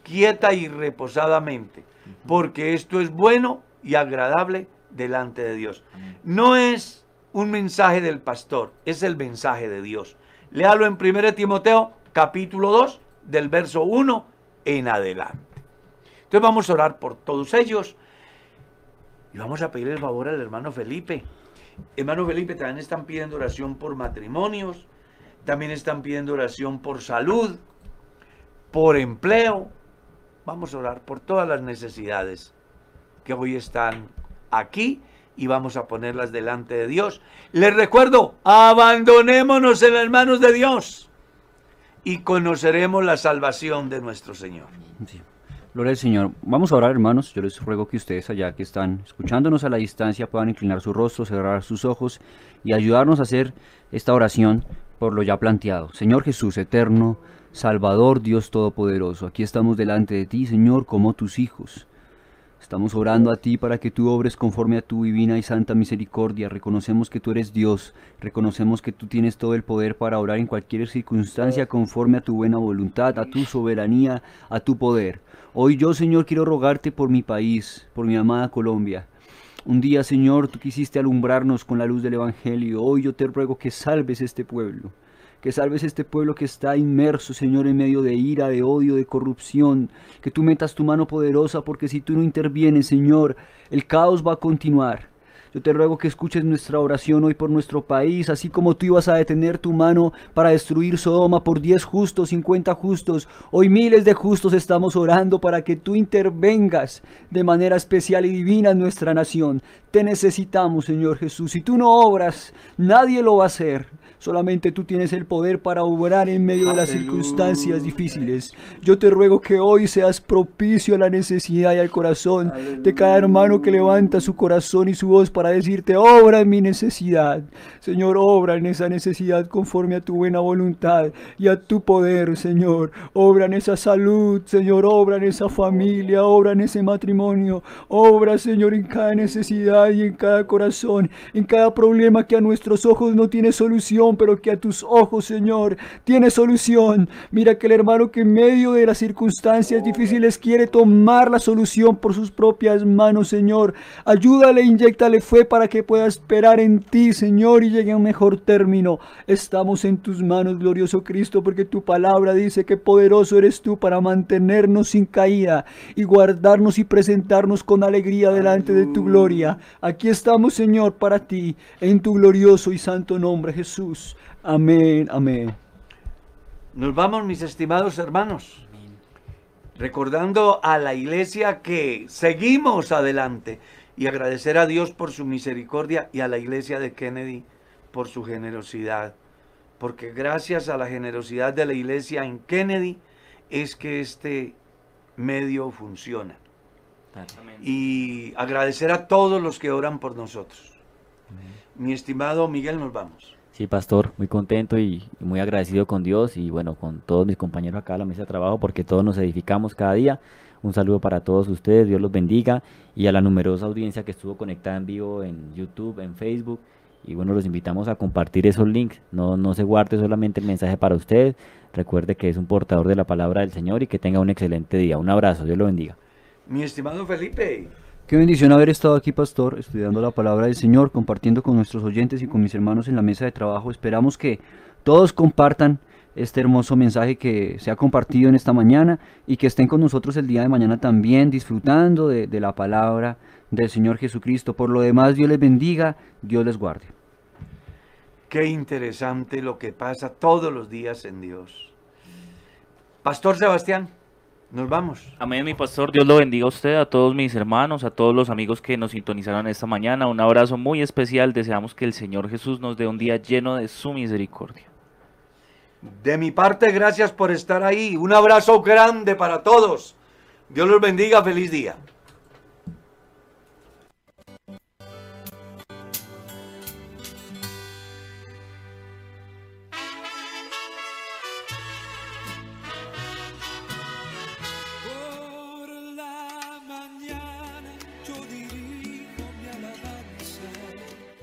quieta y reposadamente, porque esto es bueno y agradable delante de Dios. No es un mensaje del pastor, es el mensaje de Dios. Léalo en 1 Timoteo capítulo 2 del verso 1 en adelante. Entonces vamos a orar por todos ellos y vamos a pedir el favor al hermano Felipe. Hermano Felipe, también están pidiendo oración por matrimonios, también están pidiendo oración por salud, por empleo. Vamos a orar por todas las necesidades que hoy están aquí y vamos a ponerlas delante de Dios. Les recuerdo, abandonémonos en las manos de Dios y conoceremos la salvación de nuestro Señor. Gloria al Señor. Vamos a orar, hermanos. Yo les ruego que ustedes allá que están escuchándonos a la distancia puedan inclinar su rostro, cerrar sus ojos y ayudarnos a hacer esta oración por lo ya planteado. Señor Jesús, eterno, Salvador, Dios Todopoderoso, aquí estamos delante de ti, Señor, como tus hijos. Estamos orando a ti para que tú obres conforme a tu divina y santa misericordia. Reconocemos que tú eres Dios. Reconocemos que tú tienes todo el poder para orar en cualquier circunstancia conforme a tu buena voluntad, a tu soberanía, a tu poder. Hoy yo, Señor, quiero rogarte por mi país, por mi amada Colombia. Un día, Señor, tú quisiste alumbrarnos con la luz del Evangelio. Hoy yo te ruego que salves este pueblo que salves este pueblo que está inmerso, Señor, en medio de ira, de odio, de corrupción, que tú metas tu mano poderosa, porque si tú no intervienes, Señor, el caos va a continuar. Yo te ruego que escuches nuestra oración hoy por nuestro país, así como tú ibas a detener tu mano para destruir Sodoma por 10 justos, 50 justos. Hoy miles de justos estamos orando para que tú intervengas de manera especial y divina en nuestra nación. Te necesitamos, Señor Jesús. Si tú no obras, nadie lo va a hacer. Solamente tú tienes el poder para obrar en medio de las circunstancias difíciles. Yo te ruego que hoy seas propicio a la necesidad y al corazón de cada hermano que levanta su corazón y su voz para decirte, obra en mi necesidad. Señor, obra en esa necesidad conforme a tu buena voluntad y a tu poder, Señor. Obra en esa salud, Señor. Obra en esa familia, obra en ese matrimonio. Obra, Señor, en cada necesidad y en cada corazón, en cada problema que a nuestros ojos no tiene solución, pero que a tus ojos, Señor, tiene solución. Mira que el hermano que en medio de las circunstancias difíciles quiere tomar la solución por sus propias manos, Señor. Ayúdale, inyectale fe para que pueda esperar en ti, Señor, y llegue a un mejor término. Estamos en tus manos, glorioso Cristo, porque tu palabra dice que poderoso eres tú para mantenernos sin caída y guardarnos y presentarnos con alegría delante de tu gloria. Aquí estamos, Señor, para ti, en tu glorioso y santo nombre, Jesús. Amén, amén. Nos vamos, mis estimados hermanos, recordando a la iglesia que seguimos adelante y agradecer a Dios por su misericordia y a la iglesia de Kennedy por su generosidad. Porque gracias a la generosidad de la iglesia en Kennedy es que este medio funciona. Amén. Y agradecer a todos los que oran por nosotros. Mi estimado Miguel, nos vamos. Sí, pastor, muy contento y muy agradecido con Dios y bueno, con todos mis compañeros acá a la mesa de trabajo porque todos nos edificamos cada día. Un saludo para todos ustedes, Dios los bendiga y a la numerosa audiencia que estuvo conectada en vivo en YouTube, en Facebook. Y bueno, los invitamos a compartir esos links. No, no se guarde solamente el mensaje para usted. Recuerde que es un portador de la palabra del Señor y que tenga un excelente día. Un abrazo, Dios lo bendiga. Mi estimado Felipe, Qué bendición haber estado aquí, pastor, estudiando la palabra del Señor, compartiendo con nuestros oyentes y con mis hermanos en la mesa de trabajo. Esperamos que todos compartan este hermoso mensaje que se ha compartido en esta mañana y que estén con nosotros el día de mañana también disfrutando de, de la palabra del Señor Jesucristo. Por lo demás, Dios les bendiga, Dios les guarde. qué interesante lo que pasa todos los días en Dios. Pastor Sebastián, nos vamos. Amén, mi pastor. Dios lo bendiga a usted, a todos mis hermanos, a todos los amigos que nos sintonizaron esta mañana. Un abrazo muy especial. Deseamos que el Señor Jesús nos dé un día lleno de su misericordia. De mi parte, gracias por estar ahí. Un abrazo grande para todos. Dios los bendiga. Feliz día.